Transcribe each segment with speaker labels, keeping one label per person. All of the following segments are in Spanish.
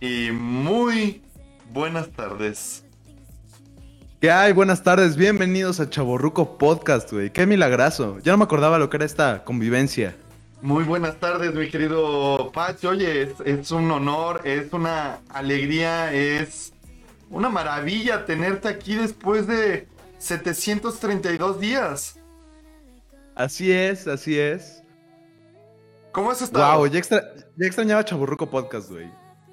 Speaker 1: y muy buenas tardes.
Speaker 2: ¿Qué hay? Buenas tardes, bienvenidos a Chaborruco Podcast, güey. Qué milagrazo. Ya no me acordaba lo que era esta convivencia.
Speaker 1: Muy buenas tardes, mi querido Patch. Oye, es, es un honor, es una alegría, es una maravilla tenerte aquí después de 732 días.
Speaker 2: Así es, así es.
Speaker 1: ¿Cómo has estado?
Speaker 2: Wow, ya, extra- ya extrañaba Chaborruco Podcast, güey.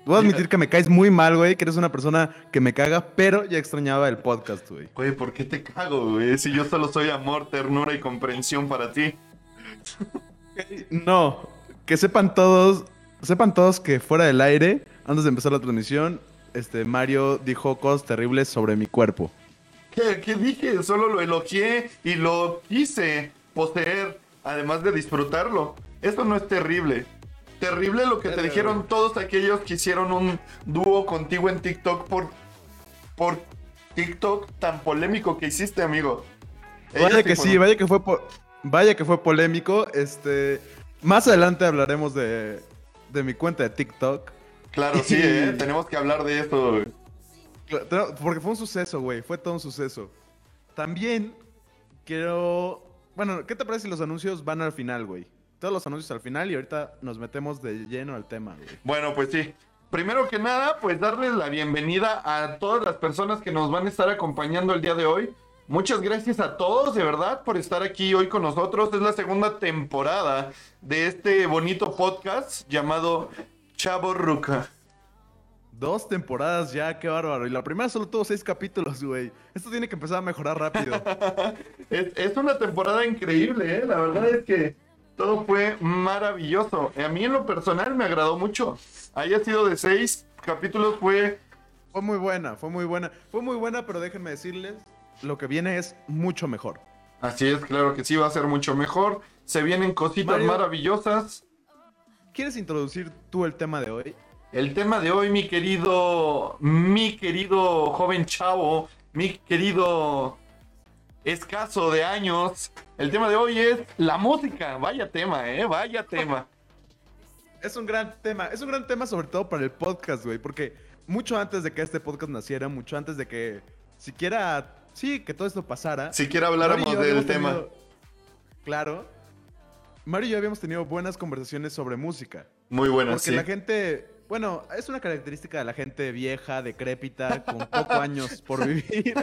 Speaker 2: Voy a admitir que me caes muy mal, güey, que eres una persona que me caga, pero ya extrañaba el podcast, güey.
Speaker 1: Oye, ¿por qué te cago, güey? Si yo solo soy amor, ternura y comprensión para ti.
Speaker 2: No, que sepan todos, sepan todos que fuera del aire, antes de empezar la transmisión, este Mario dijo cosas terribles sobre mi cuerpo.
Speaker 1: ¿Qué, qué dije? Solo lo elogié y lo quise poseer, además de disfrutarlo. Esto no es terrible. Terrible lo que te dijeron todos aquellos que hicieron un dúo contigo en TikTok por, por TikTok tan polémico que hiciste, amigo. Ellos
Speaker 2: Vaya que sí, vaya que fue po- vaya que fue polémico. Este, más adelante hablaremos de, de mi cuenta de TikTok.
Speaker 1: Claro, sí, ¿eh? tenemos que hablar de esto. güey.
Speaker 2: Porque fue un suceso, güey. Fue todo un suceso. También quiero. Bueno, ¿qué te parece si los anuncios van al final, güey? Todos los anuncios al final y ahorita nos metemos de lleno al tema, güey.
Speaker 1: Bueno, pues sí. Primero que nada, pues darles la bienvenida a todas las personas que nos van a estar acompañando el día de hoy. Muchas gracias a todos, de verdad, por estar aquí hoy con nosotros. Es la segunda temporada de este bonito podcast llamado Chavo Ruca.
Speaker 2: Dos temporadas ya, qué bárbaro. Y la primera solo tuvo seis capítulos, güey. Esto tiene que empezar a mejorar rápido.
Speaker 1: Es, es una temporada increíble, ¿eh? La verdad es que todo fue maravilloso. A mí en lo personal me agradó mucho. Haya sido de seis capítulos, fue
Speaker 2: Fue muy buena, fue muy buena. Fue muy buena, pero déjenme decirles, lo que viene es mucho mejor.
Speaker 1: Así es, claro que sí, va a ser mucho mejor. Se vienen cositas
Speaker 2: Mario.
Speaker 1: maravillosas.
Speaker 2: ¿Quieres introducir tú el tema de hoy?
Speaker 1: El tema de hoy, mi querido, mi querido joven chavo, mi querido escaso de años. El tema de hoy es la música. Vaya tema, eh, vaya tema.
Speaker 2: Es un gran tema, es un gran tema sobre todo para el podcast, güey, porque mucho antes de que este podcast naciera, mucho antes de que siquiera, sí, que todo esto pasara.
Speaker 1: Siquiera habláramos del tema.
Speaker 2: tenido- Claro. Mario y yo habíamos tenido buenas conversaciones sobre música.
Speaker 1: Muy buena,
Speaker 2: Porque
Speaker 1: sí.
Speaker 2: la gente, bueno, es una característica de la gente vieja, decrépita, con poco años por vivir.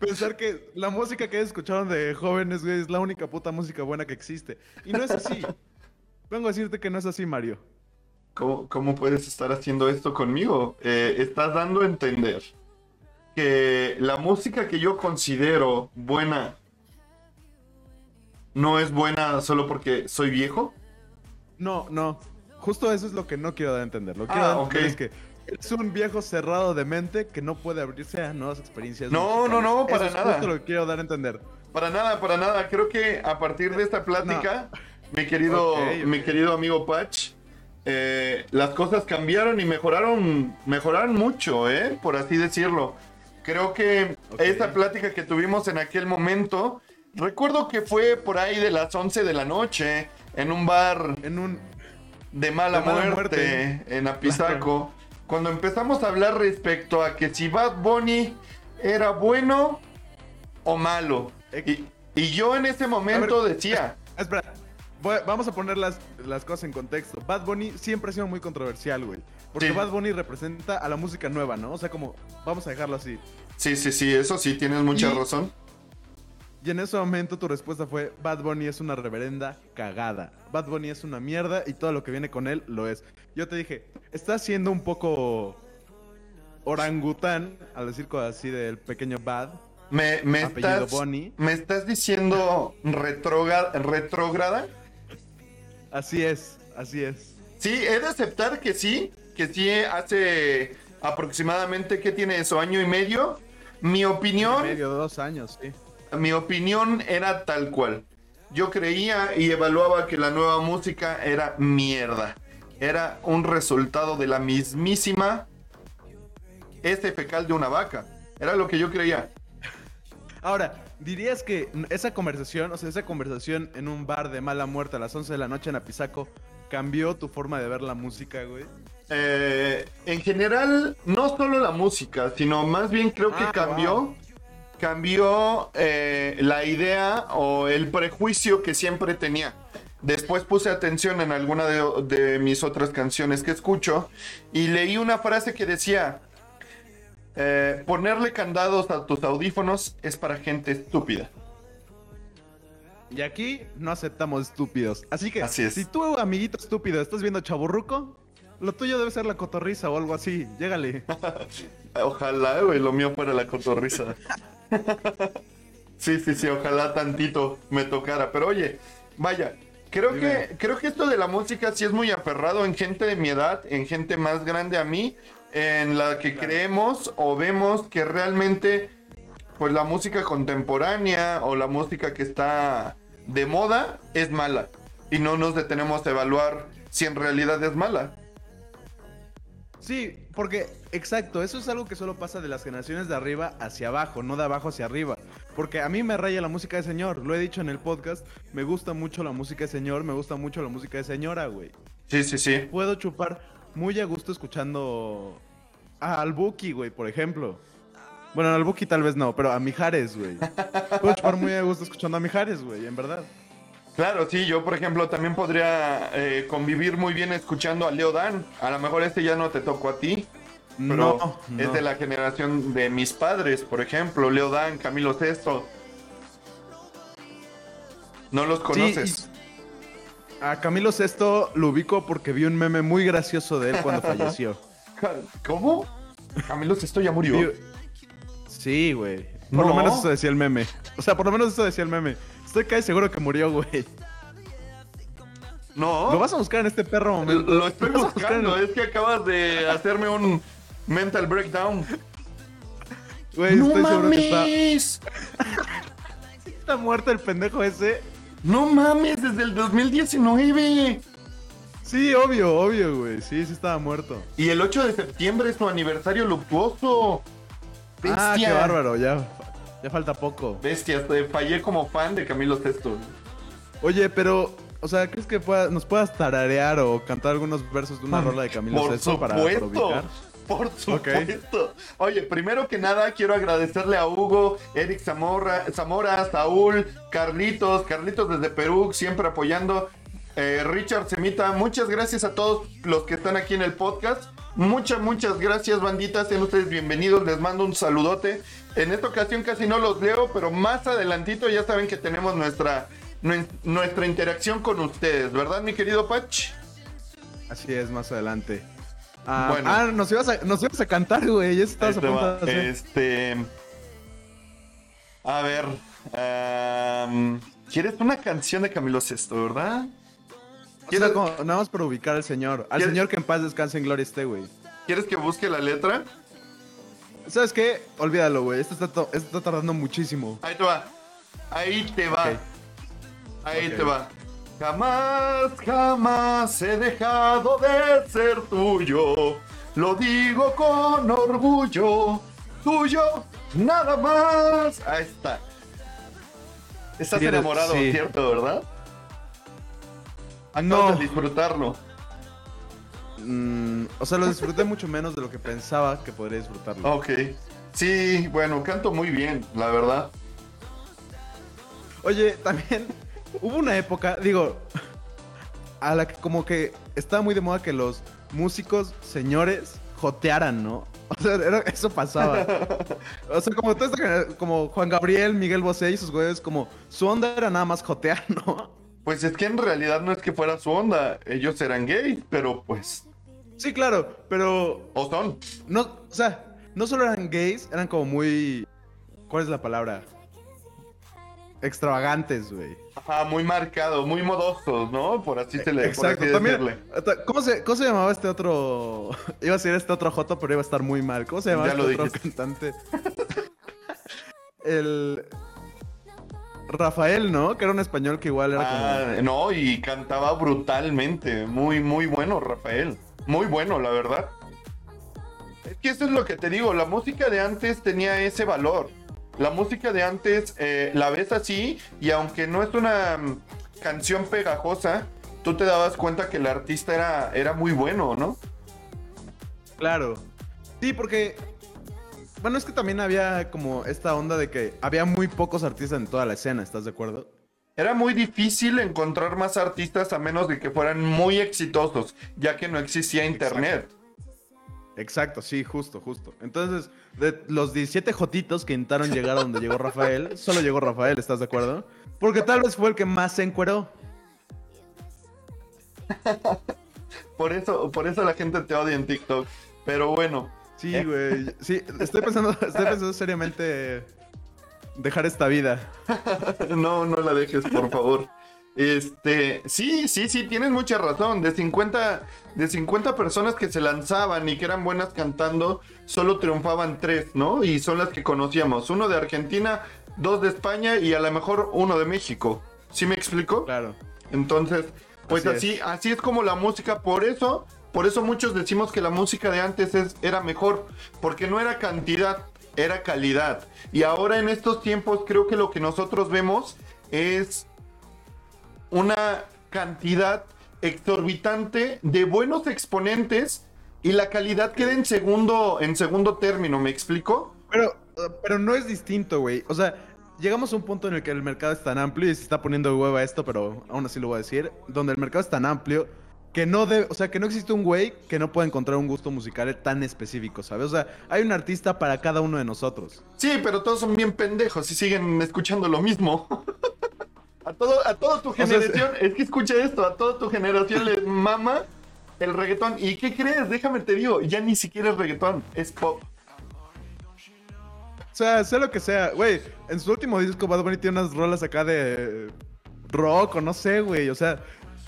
Speaker 2: Pensar que la música que escucharon de jóvenes, güey, es la única puta música buena que existe. Y no es así. Vengo a decirte que no es así, Mario.
Speaker 1: ¿Cómo, cómo puedes estar haciendo esto conmigo? Eh, estás dando a entender que la música que yo considero buena no es buena solo porque soy viejo.
Speaker 2: No, no. Justo eso es lo que no quiero dar a entender. Lo que quiero
Speaker 1: Ah,
Speaker 2: dar a entender es que es un viejo cerrado de mente que no puede abrirse a nuevas experiencias.
Speaker 1: No,
Speaker 2: musicales.
Speaker 1: no, no, para
Speaker 2: Eso es
Speaker 1: nada.
Speaker 2: justo lo que quiero dar a entender.
Speaker 1: Para nada, para nada. Creo que a partir de esta plática, mi querido, mi querido amigo Patch, eh, las cosas cambiaron y mejoraron, mejoraron mucho, ¿eh? Por así decirlo. Creo que esa plática que tuvimos en aquel momento, recuerdo que fue por ahí de las 11 de la noche, en un bar
Speaker 2: En un.
Speaker 1: De mala,
Speaker 2: De mala
Speaker 1: muerte,
Speaker 2: muerte.
Speaker 1: en Apizaco, cuando empezamos a hablar respecto a que si Bad Bunny era bueno o malo. Y, y yo en ese momento
Speaker 2: ver,
Speaker 1: decía,
Speaker 2: Espera, voy- vamos a poner las, las cosas en contexto. Bad Bunny siempre ha sido muy controversial, güey. Porque
Speaker 1: Sí.
Speaker 2: Bad Bunny representa a la música nueva, ¿no? O sea, como, vamos a dejarlo así.
Speaker 1: sí, sí, sí, eso sí, tienes mucha
Speaker 2: Y-
Speaker 1: razón.
Speaker 2: Y en ese momento tu respuesta fue, Bad Bunny es una reverenda cagada. Bad Bunny es una mierda y todo lo que viene con él lo es. Yo te dije, estás siendo un poco orangután al decir cosas así del pequeño Bad.
Speaker 1: Me, me,
Speaker 2: Apellido
Speaker 1: estás,
Speaker 2: Bunny.
Speaker 1: me estás diciendo retrógrada.
Speaker 2: Así es, así es.
Speaker 1: Sí, he de aceptar que sí, que sí hace aproximadamente, ¿qué tiene eso? ¿Año y medio? Mi opinión...
Speaker 2: Medio de dos años, sí.
Speaker 1: Mi opinión era tal cual. Yo creía y evaluaba que la nueva música era mierda. Era un resultado de la mismísima ese fecal de una vaca. Era lo que yo creía.
Speaker 2: Ahora, ¿dirías que esa conversación, o sea, esa conversación en un bar de mala muerte a las 11 de la noche en Apizaco, cambió tu forma de ver la música, güey?
Speaker 1: Eh, en general, no solo la música, sino más bien creo que
Speaker 2: Ah,
Speaker 1: cambió,
Speaker 2: wow.
Speaker 1: Cambió eh, la idea o el prejuicio que siempre tenía. Después puse atención en alguna de, de mis otras canciones que escucho y leí una frase que decía, eh, ponerle candados a tus audífonos es para gente estúpida.
Speaker 2: Y aquí no aceptamos estúpidos. Así que,
Speaker 1: Así es.
Speaker 2: si tú, amiguito estúpido, estás viendo Chaburruco, lo tuyo debe ser la cotorriza o algo así. Llégale.
Speaker 1: Ojalá, güey, lo mío fuera la cotorriza. sí, sí, sí, ojalá tantito me tocara. Pero oye, vaya, creo
Speaker 2: Dime.
Speaker 1: que, creo que esto de la música sí es muy aferrado en gente de mi edad, en gente más grande a mí, en la que creemos o vemos que realmente, pues la música contemporánea o la música que está de moda es mala. Y no nos detenemos a evaluar si en realidad es mala.
Speaker 2: Sí, porque, exacto, eso es algo que solo pasa de las generaciones de arriba hacia abajo, no de abajo hacia arriba. Porque a mí me raya la música de señor, lo he dicho en el podcast, me gusta mucho la música de señor, me gusta mucho la música de señora, güey.
Speaker 1: Sí, sí, sí.
Speaker 2: Puedo chupar muy a gusto escuchando a al Buki, güey, por ejemplo. Bueno, al Buki tal vez no, pero a Mijares, güey. Puedo chupar muy a gusto escuchando a Mijares, güey, en verdad.
Speaker 1: Claro, sí, yo por ejemplo también podría eh, convivir muy bien escuchando a Leo Dan. A lo mejor este ya no te tocó a ti, pero
Speaker 2: No,
Speaker 1: es de la generación de mis padres, por ejemplo, Leo Dan, Camilo Sesto. ¿No los conoces?
Speaker 2: A Camilo Sesto lo ubico porque vi un meme muy gracioso de él cuando falleció.
Speaker 1: ¿Cómo? Camilo Sesto ya murió.
Speaker 2: Sí, güey. Por
Speaker 1: No.
Speaker 2: lo menos eso decía el meme. O sea, por lo menos eso decía el meme. Estoy casi seguro que murió, güey.
Speaker 1: No,
Speaker 2: Lo vas a buscar en este perro
Speaker 1: lo,
Speaker 2: momento.
Speaker 1: lo estoy
Speaker 2: en-
Speaker 1: buscando, es que acabas de hacerme un mental breakdown.
Speaker 2: Güey,
Speaker 1: ¡No
Speaker 2: estoy seguro que está,
Speaker 1: mames!
Speaker 2: está muerto el pendejo ese.
Speaker 1: ¡No mames! Desde el 2019.
Speaker 2: Sí, obvio, obvio, güey. Sí, sí estaba muerto.
Speaker 1: Y el 8 de septiembre es su aniversario luctuoso.
Speaker 2: Ah, qué bárbaro, ya, ya falta poco.
Speaker 1: Bestia, te fallé como fan de Camilo Sesto.
Speaker 2: Oye, pero, o sea, ¿crees que pueda- nos puedas tararear o cantar algunos versos de una rola de Camilo
Speaker 1: Por
Speaker 2: Sesto para,
Speaker 1: supuesto.
Speaker 2: ubicar?
Speaker 1: Por supuesto. Oye, primero que nada quiero agradecerle a Hugo, Eric Zamora, Zamora, Saúl, Carlitos, Carlitos desde Perú, siempre apoyando. eh, Richard Semita, muchas gracias a todos los que están aquí en el podcast. Muchas, muchas gracias, banditas. Sean ustedes bienvenidos. Les mando un saludote. En esta ocasión casi no los leo, pero más adelantito ya saben que tenemos nuestra, nue- nuestra interacción con ustedes, ¿verdad, mi querido Patch?
Speaker 2: Así es, más adelante. Ah,
Speaker 1: Bueno.
Speaker 2: ah, nos ibas a, nos ibas a cantar, güey. Ya estabas a
Speaker 1: Ahí te
Speaker 2: punto
Speaker 1: va.
Speaker 2: de hacer.
Speaker 1: Este. A ver. ¿Quieres una canción de Camilo Sesto, verdad?
Speaker 2: O sea, como- nada más para ubicar al señor. Al
Speaker 1: ¿Quieres-
Speaker 2: señor que en paz descanse en gloria esté, güey.
Speaker 1: ¿Quieres que busque la letra?
Speaker 2: ¿Sabes qué? Olvídalo, güey. Esto está, to- esto está tardando muchísimo.
Speaker 1: Ahí te va. Ahí te va. Ahí te va. Jamás, jamás he dejado de ser tuyo. Lo digo con orgullo. Tuyo, nada más. Ahí está. Estás enamorado,
Speaker 2: sí.
Speaker 1: ¿cierto, verdad?
Speaker 2: Ah, no.
Speaker 1: disfrutarlo.
Speaker 2: Mm, o sea, lo disfruté mucho menos de lo que pensaba que podría disfrutarlo.
Speaker 1: Ok. Sí, bueno, canto muy bien, la verdad.
Speaker 2: Oye, también hubo una época, digo, a la que como que estaba muy de moda que los músicos señores jotearan, ¿no? O sea, era- eso pasaba. O sea, como toda esta como Juan Gabriel, Miguel Bosé y sus güeyes, como su onda era nada más jotear, ¿no?
Speaker 1: Pues es que en realidad no es que fuera su onda. Ellos eran gays, pero pues.
Speaker 2: Sí, claro, pero
Speaker 1: O son.
Speaker 2: no, o sea, no solo eran gays, eran como muy ¿cuál es la palabra? Extravagantes, güey.
Speaker 1: Ajá, muy marcados, muy modosos, ¿no? Por así, se le, por
Speaker 2: Exacto,
Speaker 1: así
Speaker 2: también.
Speaker 1: decirle.
Speaker 2: ¿Cómo se, ¿Cómo se llamaba este otro? Iba a decir este otro Joto, pero iba a estar muy mal. ¿Cómo se llamaba
Speaker 1: Ya
Speaker 2: este otro
Speaker 1: dijiste.
Speaker 2: cantante? El. Rafael, ¿no? Que era un español que igual era
Speaker 1: Ah, no, y cantaba brutalmente. Muy, muy bueno, Rafael. Muy bueno, la verdad. Es que eso es lo que te digo. La música de antes tenía ese valor. La música de antes eh, la ves así y aunque no es una mm, canción pegajosa, tú te dabas cuenta que el artista era, era muy bueno, ¿no?
Speaker 2: Claro. Sí, porque. Bueno, es que también había como esta onda de que había muy pocos artistas en toda la escena, ¿estás de acuerdo?
Speaker 1: Era muy difícil encontrar más artistas a menos de que fueran muy exitosos, ya que no existía internet.
Speaker 2: Exacto, sí, justo, justo. Entonces, de los 17 jotitos que intentaron llegar a donde llegó Rafael, solo llegó Rafael, ¿estás de acuerdo? Porque tal vez fue el que más se encueró.
Speaker 1: Por eso, por eso la gente te odia en TikTok. Pero bueno.
Speaker 2: Sí, güey. Sí, estoy pensando, estoy pensando seriamente dejar esta vida.
Speaker 1: no, no la dejes, por favor. Este, sí, sí, sí, tienes mucha razón. De 50, de 50 personas que se lanzaban y que eran buenas cantando, solo triunfaban tres, ¿no? Y son las que conocíamos. Uno de Argentina, dos de España y a lo mejor uno de México. ¿Sí me explico?
Speaker 2: Claro.
Speaker 1: Entonces, pues así, así, así es como la música. Por eso, por eso muchos decimos que la música de antes es, era mejor, porque no era cantidad, era calidad. Y ahora en estos tiempos creo que lo que nosotros vemos es una cantidad exorbitante de buenos exponentes y la calidad queda en segundo, en segundo término, ¿me explico?
Speaker 2: Pero, pero no es distinto, güey. O sea, llegamos a un punto en el que el mercado es tan amplio y se está poniendo hueva esto, pero aún así lo voy a decir, donde el mercado es tan amplio que no debe, o sea, que no existe un güey que no pueda encontrar un gusto musical tan específico, ¿sabes? O sea, hay un artista para cada uno de nosotros.
Speaker 1: Sí, pero todos son bien pendejos y siguen escuchando lo mismo. a todo, a toda tu generación, es que escucha esto, a toda tu generación les mama el reggaetón. ¿Y qué crees? Déjame te digo, ya ni siquiera es reggaetón, es pop.
Speaker 2: O sea, sea lo que sea, güey. En su último disco, Bad Bunny tiene unas rolas acá de rock o no sé, güey. O sea,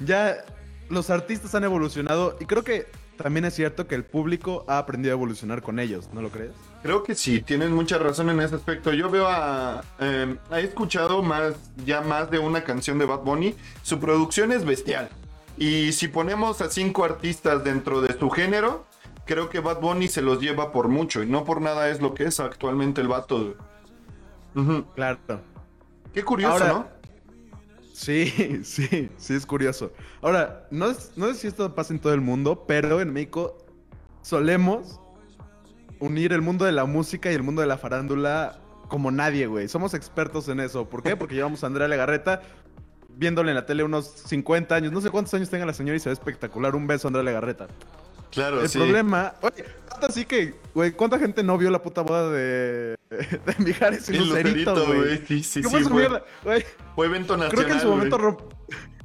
Speaker 2: ya los artistas han evolucionado y creo que también es cierto que el público ha aprendido a evolucionar con ellos, ¿no lo crees?
Speaker 1: Creo que sí, tienes mucha razón en ese aspecto. Yo veo a... Eh, he escuchado más, ya más de una canción de Bad Bunny. Su producción es bestial. Y si ponemos a cinco artistas dentro de su género, creo que Bad Bunny se los lleva por mucho. Y no por nada es lo que es actualmente el vato.
Speaker 2: Claro.
Speaker 1: Qué curioso, ¿no?
Speaker 2: Sí, sí, sí es curioso. Ahora, no, no sé si esto pasa en todo el mundo, pero en México solemos unir el mundo de la música y el mundo de la farándula como nadie, güey. Somos expertos en eso. ¿Por qué? Porque llevamos a Andrea Legarreta viéndole en la tele unos 50 años. No sé cuántos años tenga la señora y se ve espectacular. Un beso Andrea Legarreta.
Speaker 1: Claro,
Speaker 2: El problema... Oye, así que, güey, ¿cuánta gente no vio la puta boda de, de Mijares y Lucerito, güey?
Speaker 1: Sí, sí,
Speaker 2: ¿Qué
Speaker 1: sí,
Speaker 2: fue? Güey,
Speaker 1: fue evento nacional,
Speaker 2: Creo que en su momento romp-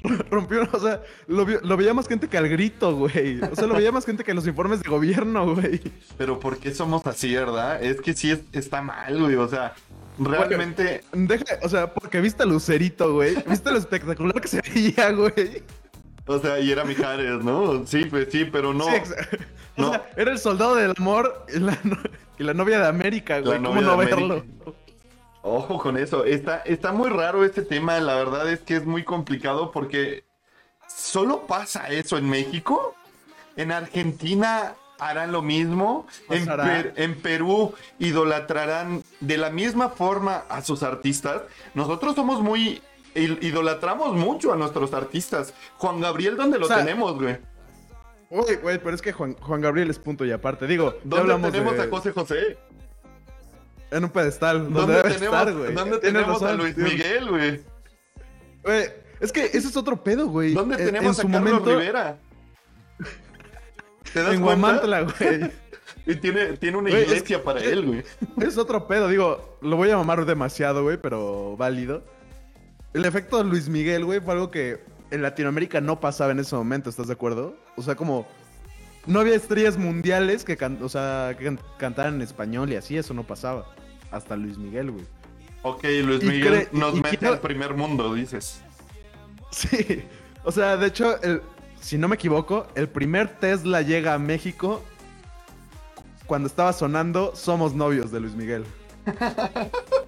Speaker 2: rompió, o sea, lo, lo veía más gente que al grito, güey. O sea, lo veía más gente que los informes de gobierno, güey.
Speaker 1: Pero ¿por qué somos así, verdad? Es que sí es- está mal, güey. O sea, realmente...
Speaker 2: Deja, o sea, porque viste a Lucerito, güey. Viste lo espectacular que se veía, güey.
Speaker 1: O sea, y era Mijares, ¿no? Sí, pues sí, pero no.
Speaker 2: Sí, exa- o
Speaker 1: no.
Speaker 2: sea, era el soldado del amor y la, no- y la novia de América, güey. ¿Cómo no verlo?
Speaker 1: Ojo con eso. Está, está muy raro este tema. La verdad es que es muy complicado porque solo pasa eso en México. En Argentina harán lo mismo. En. Per- en Perú idolatrarán de la misma forma a sus artistas. Nosotros somos muy... Idolatramos mucho a nuestros artistas. Juan Gabriel, ¿dónde lo
Speaker 2: O sea,
Speaker 1: tenemos, güey?
Speaker 2: Güey, güey, pero es que Juan, Juan Gabriel es punto y aparte. Digo,
Speaker 1: ¿Dónde tenemos
Speaker 2: de-
Speaker 1: a José José?
Speaker 2: En un pedestal.
Speaker 1: ¿Dónde
Speaker 2: debe
Speaker 1: tenemos,
Speaker 2: estar, güey.
Speaker 1: ¿dónde tenemos a Luis
Speaker 2: tío.
Speaker 1: Miguel, güey?
Speaker 2: Güey, es que ese es otro pedo, güey.
Speaker 1: ¿Dónde
Speaker 2: En-
Speaker 1: tenemos
Speaker 2: en su
Speaker 1: a Carlos
Speaker 2: momento,
Speaker 1: Rivera? ¿Te das
Speaker 2: En? Guamantla, güey.
Speaker 1: Y tiene, tiene una
Speaker 2: Güey,
Speaker 1: iglesia para él, güey.
Speaker 2: Es otro pedo, digo, lo voy a mamar demasiado, güey, pero válido. El efecto de Luis Miguel, güey, fue algo que en Latinoamérica no pasaba en ese momento, ¿estás de acuerdo? O sea, como no había estrellas mundiales que, can- o sea, que can- cantaran en español y así, eso no pasaba. Hasta Luis Miguel, güey.
Speaker 1: Ok, Luis
Speaker 2: Y
Speaker 1: Miguel nos
Speaker 2: y
Speaker 1: mete
Speaker 2: quiero-
Speaker 1: al primer mundo, dices.
Speaker 2: Sí, o sea, de hecho, el, si no me equivoco, el primer Tesla llega a México cuando estaba sonando Somos novios de Luis Miguel.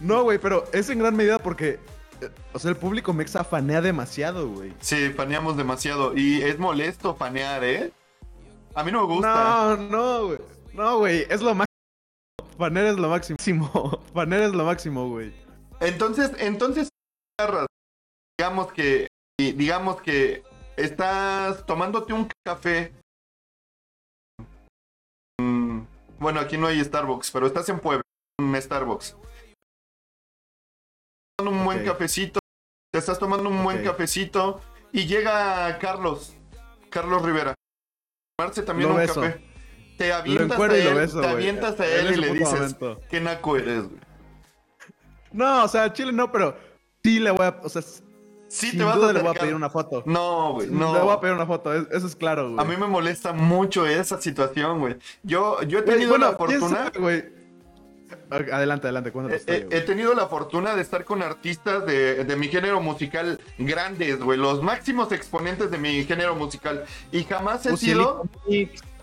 Speaker 2: No, güey, pero es en gran medida porque, eh, o sea, el público mexa fanea demasiado, güey.
Speaker 1: Sí, faneamos demasiado. Y es molesto fanear, ¿eh? A mí no me gusta.
Speaker 2: No, no, güey. No, güey, es lo máximo. Fanear es lo máximo. Fanear es lo máximo, güey.
Speaker 1: Entonces, entonces, digamos que digamos que estás tomándote un café. mm, Bueno, aquí no hay Starbucks, pero estás en Puebla, un Starbucks. Tomando un buen cafecito, te estás tomando un buen cafecito y llega Carlos, Carlos Rivera. Tomarse también
Speaker 2: Lo
Speaker 1: un
Speaker 2: beso.
Speaker 1: café. Te avientas a él,
Speaker 2: beso,
Speaker 1: te avientas a él y le dices,
Speaker 2: momento.
Speaker 1: qué naco eres, güey.
Speaker 2: No, o sea, Chile no, pero sí le voy a. O sea,
Speaker 1: Sí
Speaker 2: sin
Speaker 1: te vas
Speaker 2: duda
Speaker 1: a
Speaker 2: le voy a pedir una foto.
Speaker 1: No, güey, no.
Speaker 2: Le voy a pedir una foto, es- eso es claro, güey.
Speaker 1: A mí me molesta mucho esa situación, güey. Yo, yo he tenido
Speaker 2: bueno,
Speaker 1: la fortuna.
Speaker 2: sabe. Adelante, adelante, cuéntame
Speaker 1: He,
Speaker 2: tu historia,
Speaker 1: he- tenido la fortuna de estar con artistas de, de mi género musical grandes, güey. Los máximos exponentes de mi género musical. Y jamás he
Speaker 2: güey.
Speaker 1: sido.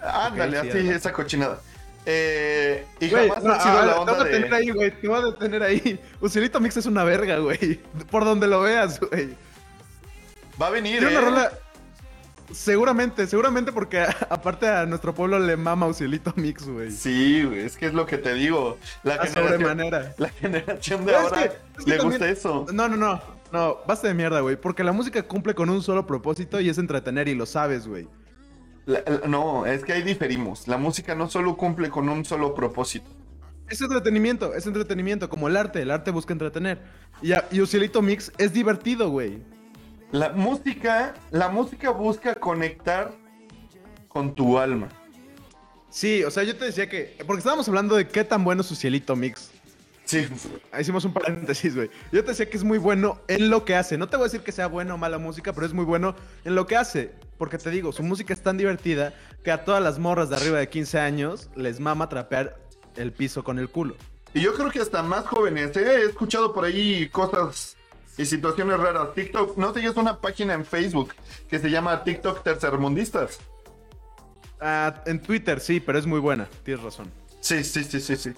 Speaker 1: Ándale,
Speaker 2: sí,
Speaker 1: así, esa cochinada. Eh, y
Speaker 2: Güey,
Speaker 1: jamás
Speaker 2: no,
Speaker 1: he sido
Speaker 2: ah,
Speaker 1: la
Speaker 2: te
Speaker 1: onda
Speaker 2: voy a detener
Speaker 1: de.
Speaker 2: ahí, güey. Te voy a detener ahí. Ucielito Mix es una verga, güey. Por donde lo veas, güey.
Speaker 1: Va a venir,
Speaker 2: Tiene
Speaker 1: eh.
Speaker 2: una rola. Seguramente, seguramente porque aparte a nuestro pueblo le mama Ucielito Mix, güey.
Speaker 1: Sí, güey, es que es lo que te digo. La generación,
Speaker 2: sobremanera.
Speaker 1: la generación de
Speaker 2: es
Speaker 1: ahora
Speaker 2: que- es que
Speaker 1: le
Speaker 2: también-
Speaker 1: gusta eso.
Speaker 2: No, no, no. No, basta de mierda, güey. Porque la música cumple con un solo propósito y es entretener y lo sabes, güey.
Speaker 1: La- la- no, es que ahí diferimos. La música no solo cumple con un solo propósito.
Speaker 2: Es entretenimiento, es entretenimiento, como el arte. El arte busca entretener. Y, y Mix es divertido, güey.
Speaker 1: La música, la música busca conectar con tu alma.
Speaker 2: Sí, o sea, yo te decía que. Porque estábamos hablando de qué tan bueno es Ucielito Mix.
Speaker 1: Sí,
Speaker 2: Hicimos un paréntesis, güey. Yo te decía que es muy bueno en lo que hace. No te voy a decir que sea bueno o mala música, pero es muy bueno en lo que hace. Porque te digo, su música es tan divertida que a todas las morras de arriba de 15 años les mama trapear el piso con el culo.
Speaker 1: y yo creo que hasta más jóvenes. ¿eh? He escuchado por ahí cosas y situaciones raras. TikTok, no sigues una página en Facebook que se llama TikTok Tercermundistas.
Speaker 2: Ah, en Twitter sí, pero es muy buena. Tienes razón.
Speaker 1: Sí, sí, sí, sí, sí.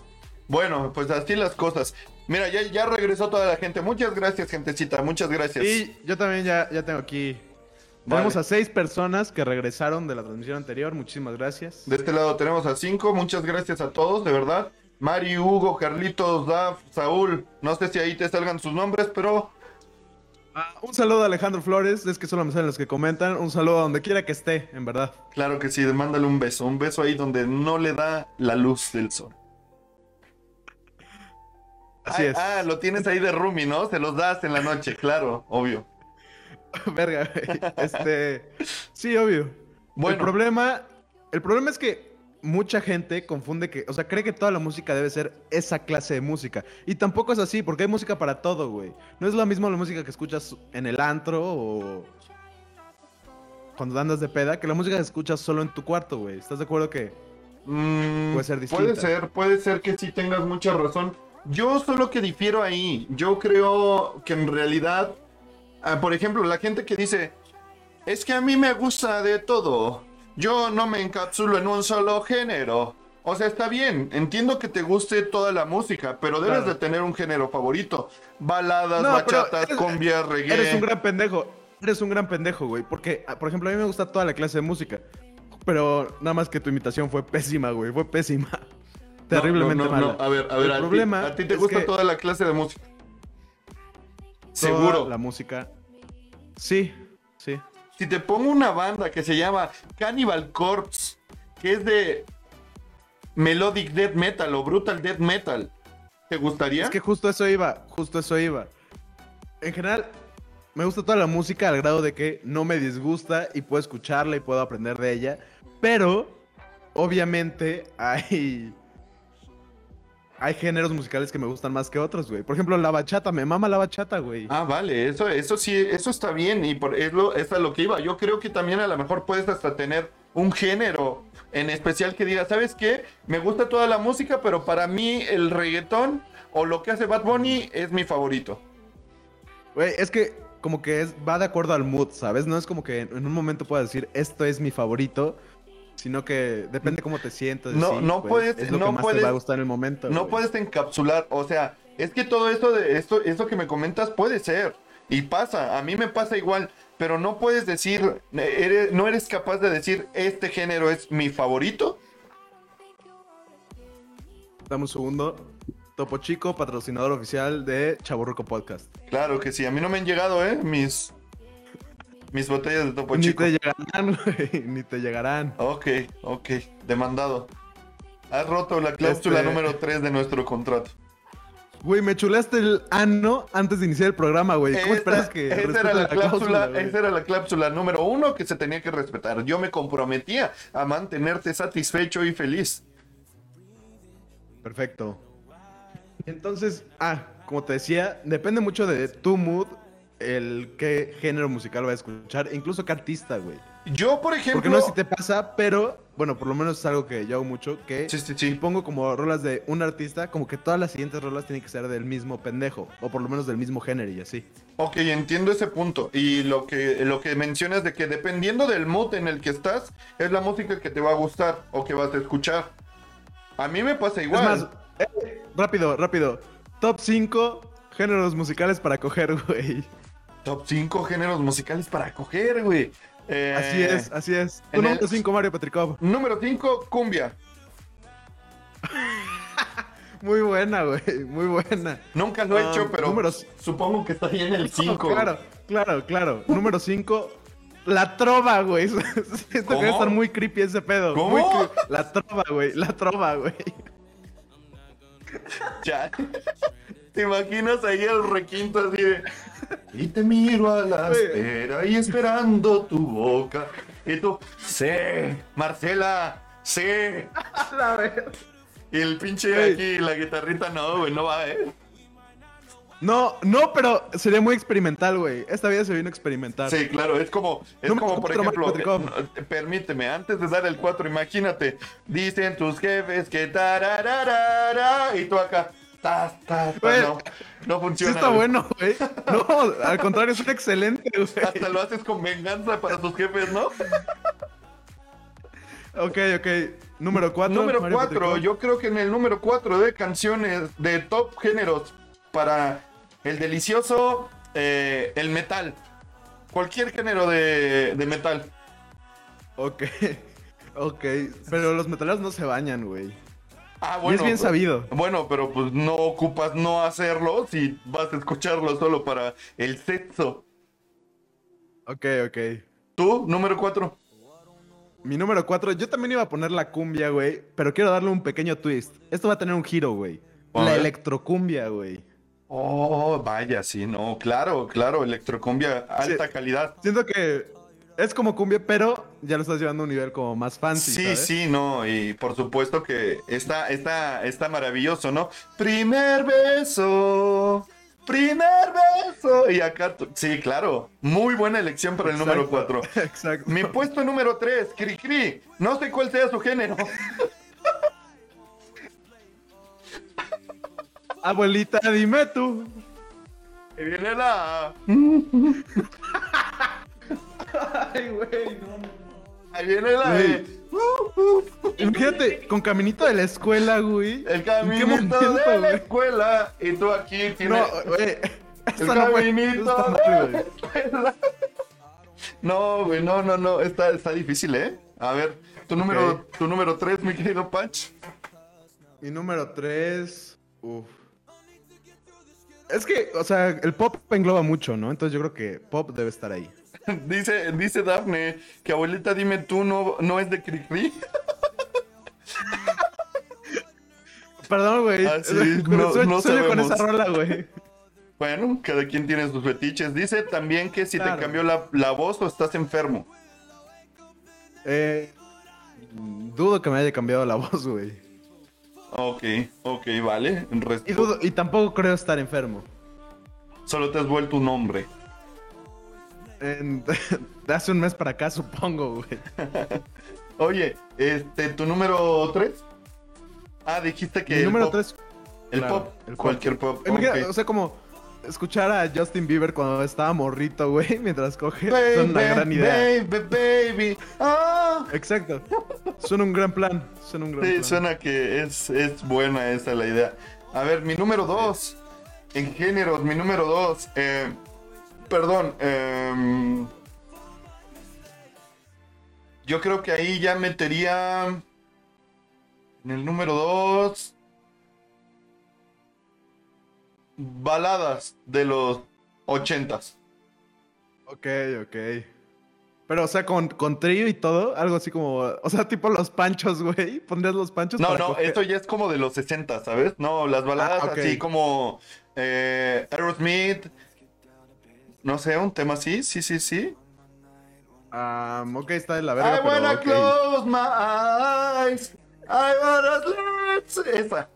Speaker 1: Bueno, pues así las cosas. Mira, ya, ya regresó toda la gente. Muchas gracias, gentecita. Muchas gracias.
Speaker 2: Y yo también ya, ya tengo aquí.
Speaker 1: Vale.
Speaker 2: Tenemos a seis personas que regresaron de la transmisión anterior. Muchísimas gracias.
Speaker 1: De este lado tenemos a cinco. Muchas gracias a todos, de verdad. Mari, Hugo, Carlitos, Daf, Saúl. No sé si ahí te salgan sus nombres, pero
Speaker 2: Ah, un saludo a Alejandro Flores. Es que solo me salen los que comentan. Un saludo a donde quiera que esté, en verdad.
Speaker 1: claro que sí, mándale un beso. Un beso ahí donde no le da la luz del sol.
Speaker 2: Así
Speaker 1: Ay,
Speaker 2: es.
Speaker 1: Ah, lo tienes ahí de roomie, ¿no? Se los das en la noche, claro, obvio.
Speaker 2: Verga, güey. Este. Sí, obvio.
Speaker 1: Bueno.
Speaker 2: El problema. El problema es que mucha gente confunde que. O sea, cree que toda la música debe ser esa clase de música. Y tampoco es así, porque hay música para todo, güey. No es lo mismo la música que escuchas en el antro o. Cuando andas de peda, que la música que escuchas solo en tu cuarto, güey. ¿Estás de acuerdo que.?
Speaker 1: Mm,
Speaker 2: Puede ser
Speaker 1: Puede
Speaker 2: distinta.
Speaker 1: ser, puede ser que sí tengas mucha razón. Yo solo que difiero ahí. Yo creo que en realidad, ah, por ejemplo, la gente que dice, es que a mí me gusta de todo. Yo no me encapsulo en un solo género. O sea, está bien, entiendo que te guste toda la música, pero debes
Speaker 2: Claro.
Speaker 1: de tener un género favorito. Baladas,
Speaker 2: No,
Speaker 1: bachatas,
Speaker 2: eres-
Speaker 1: cumbia, reggae.
Speaker 2: Eres un gran pendejo. Eres un gran pendejo, güey. Porque, ah, por ejemplo, a mí me gusta toda la clase de música. Pero nada más que tu imitación fue pésima, güey. Fue pésima. Terriblemente
Speaker 1: no, no,
Speaker 2: mala.
Speaker 1: no. A ver, a ver,
Speaker 2: El
Speaker 1: a, ti- a ti te gusta toda la clase de música. Seguro.
Speaker 2: La música. Sí.
Speaker 1: Si te pongo una banda que se llama Cannibal Corpse, que es de Melodic Death Metal o Brutal Death Metal, ¿te gustaría?
Speaker 2: Es que justo eso iba, justo eso iba. En general, me gusta toda la música al grado de que no me disgusta y puedo escucharla y puedo aprender de ella. Pero, obviamente, hay. Hay géneros musicales que me gustan más que otros, güey. Por ejemplo, la bachata, me mama la bachata, güey.
Speaker 1: Ah, vale, eso, eso sí, eso está bien y por es lo, es a lo que iba. Yo creo que también a lo mejor puedes hasta tener un género en especial que diga, ¿sabes qué? Me gusta toda la música, pero para mí el reggaetón o lo que hace Bad Bunny es mi favorito.
Speaker 2: Güey, es que como que es, va de acuerdo al mood, ¿sabes? No es como que en un momento puedas decir, esto es mi favorito, sino que depende cómo te sientas.
Speaker 1: No,
Speaker 2: sí,
Speaker 1: no
Speaker 2: pues,
Speaker 1: puedes-
Speaker 2: Es lo
Speaker 1: no
Speaker 2: que más
Speaker 1: puedes-
Speaker 2: te va a gustar en el momento.
Speaker 1: No puedes encapsular, o sea, es que todo esto de esto, esto que me comentas puede ser y pasa, a mí me pasa igual, pero no puedes decir, eres- no eres capaz de decir este género es mi favorito.
Speaker 2: Dame un segundo. Topo Chico, patrocinador oficial de Chaburruco Podcast.
Speaker 1: Claro que sí, a mí no me han llegado, eh, mis Mis botellas de Topo
Speaker 2: Ni
Speaker 1: Chico.
Speaker 2: te llegarán, güey. Ni te llegarán.
Speaker 1: Ok, ok. Demandado. Has roto la cláusula
Speaker 2: Este-
Speaker 1: número 3 de nuestro contrato.
Speaker 2: Güey, me chulaste el ano antes de iniciar el programa, güey. ¿Cómo
Speaker 1: Esa-
Speaker 2: esperas que
Speaker 1: esa era la cláusula,
Speaker 2: güey?
Speaker 1: esa era la cláusula número uno que se tenía que respetar. Yo me comprometía a mantenerte satisfecho y feliz.
Speaker 2: Perfecto. Entonces, ah, como te decía, depende mucho de tu mood el qué género musical vas a escuchar, incluso qué artista, güey.
Speaker 1: Yo, por ejemplo.
Speaker 2: Porque no sé si te pasa, pero bueno, por lo menos es algo que yo hago mucho, que
Speaker 1: Sí, sí,
Speaker 2: si pongo como rolas de un artista, como que todas las siguientes rolas tienen que ser del mismo pendejo, o por lo menos del mismo género y así.
Speaker 1: Ok, entiendo ese punto. Y lo que, lo que mencionas de que dependiendo del mood en el que estás, es la música que te va a gustar o que vas a escuchar. A mí me pasa igual.
Speaker 2: Es más, eh, rápido, rápido. Top 5 géneros musicales para coger, güey.
Speaker 1: Top 5 géneros musicales para coger, güey. Eh,
Speaker 2: Así es, así es. Tu número 5, Mario Petrikov.
Speaker 1: Número 5, cumbia.
Speaker 2: Muy buena, güey. Muy buena.
Speaker 1: Nunca lo he
Speaker 2: Ah,
Speaker 1: hecho, pero
Speaker 2: números-
Speaker 1: supongo que está ahí en el 5.
Speaker 2: Claro, claro, claro. Número 5, la trova, güey. Siento estar muy creepy ese pedo.
Speaker 1: ¿Cómo?
Speaker 2: Muy La trova, güey. La trova, güey.
Speaker 1: Ya. ¿Te imaginas ahí el requinto así de... Y te miro a la espera y esperando tu boca. Y tú, sí, Marcela, sí.
Speaker 2: La verdad.
Speaker 1: Y el pinche aquí, la guitarrita, no, güey, no va, ¿eh?
Speaker 2: No, no, pero sería muy experimental, güey. Esta vida se vino a experimentar.
Speaker 1: Sí, claro, es como, es como por ejemplo, eh, permíteme, antes de dar el 4, imagínate, dicen tus jefes que tarararara, y tú acá, tas,
Speaker 2: Güey,
Speaker 1: no, no
Speaker 2: Sí
Speaker 1: funciona.
Speaker 2: está
Speaker 1: güey.
Speaker 2: bueno, güey. No, al contrario, es un excelente, güey.
Speaker 1: Hasta lo haces con venganza para tus jefes, ¿no?
Speaker 2: Ok, ok. Número 4.
Speaker 1: número 4, yo creo que en el número 4 de canciones de top géneros para el delicioso, eh, el metal. Cualquier género de, de metal.
Speaker 2: Ok. Ok. Pero los metaleros no se bañan, güey.
Speaker 1: Ah,
Speaker 2: y es bien
Speaker 1: pues-
Speaker 2: sabido.
Speaker 1: Bueno, pero pues no ocupas no hacerlo si vas a escucharlo solo para el sexo.
Speaker 2: Ok, ok.
Speaker 1: ¿Tú, número 4?
Speaker 2: Mi número 4, yo también iba a poner la cumbia, güey, pero quiero darle un pequeño twist. Esto va a tener un giro, güey. La electrocumbia, güey.
Speaker 1: Oh, vaya, sí, no, claro, claro, electrocumbia, alta
Speaker 2: Sí.
Speaker 1: calidad.
Speaker 2: Siento que es como cumbia, pero ya lo estás llevando a un nivel como más fancy.
Speaker 1: Sí,
Speaker 2: ¿sabes?
Speaker 1: sí, no, y por supuesto que está, está, está maravilloso, ¿no? Primer beso, primer beso. Y acá, sí, claro, muy buena elección para el número
Speaker 2: Exacto,
Speaker 1: 4.
Speaker 2: Exacto.
Speaker 1: Mi puesto número 3, Cri Cri. No sé cuál sea su género.
Speaker 2: Abuelita, dime tú.
Speaker 1: Y viene la.
Speaker 2: Ay, güey, no.
Speaker 1: Ahí viene la de.
Speaker 2: Imagínate, con caminito de la escuela, güey.
Speaker 1: El
Speaker 2: ¿En qué
Speaker 1: caminito
Speaker 2: momento,
Speaker 1: de la
Speaker 2: güey?
Speaker 1: escuela. Y tú aquí tienes.
Speaker 2: No, güey.
Speaker 1: el
Speaker 2: no
Speaker 1: caminito de la. No, güey, no, no, no. Está, está difícil, ¿eh? A ver, tu número, tu número 3, mi querido Patch.
Speaker 2: Mi número 3. Uf. Es que, o sea, el pop engloba mucho, ¿no? Entonces yo creo que pop debe estar ahí.
Speaker 1: Dice, dice Dafne que abuelita, dime tú, no, no es de Cri Cri.
Speaker 2: Perdón, güey.
Speaker 1: Ah, sí, no-
Speaker 2: sueño,
Speaker 1: no
Speaker 2: sueño con esa rola, güey.
Speaker 1: Bueno, cada quien tiene sus fetiches. Dice también que si
Speaker 2: Claro.
Speaker 1: te cambió la, la voz o estás enfermo.
Speaker 2: Eh, dudo que me haya cambiado la voz, güey.
Speaker 1: Ok, ok, vale.
Speaker 2: Y, dudo- y tampoco creo estar enfermo.
Speaker 1: Solo te has vuelto un hombre.
Speaker 2: En- de hace un mes para acá, supongo, güey.
Speaker 1: Oye, este, tu número 3. Ah, dijiste que.
Speaker 2: Mi
Speaker 1: el
Speaker 2: número
Speaker 1: pop-
Speaker 2: 3.
Speaker 1: El
Speaker 2: claro,
Speaker 1: pop.
Speaker 2: el
Speaker 1: cualquier pop.
Speaker 2: Imagina-
Speaker 1: ok.
Speaker 2: O sea, como escuchar a Justin Bieber cuando estaba morrito, güey, mientras coge. es una gran idea.
Speaker 1: Baby, baby. Ah.
Speaker 2: Exacto. Suena un gran plan. Suena un gran
Speaker 1: Sí,
Speaker 2: plan.
Speaker 1: suena que es, es buena esa la idea. A ver, mi número 2. En géneros, mi número 2. Perdón. em, yo creo que ahí ya metería. En el número 2. Baladas de los ochentas.
Speaker 2: Ok, ok. Pero, o sea, con, con trío y todo, algo así como, o sea, tipo los panchos, güey. Pondrías los panchos
Speaker 1: No,
Speaker 2: para
Speaker 1: no,
Speaker 2: coger?
Speaker 1: esto ya es como de los 60, ¿sabes? No, las baladas
Speaker 2: Ah,
Speaker 1: así como eh, Aerosmith. No sé, un tema así, sí, sí, sí.
Speaker 2: Ah, ok, está de la verga,
Speaker 1: I
Speaker 2: pero
Speaker 1: wanna
Speaker 2: ok.
Speaker 1: close my eyes. I wanna sleep. Esa.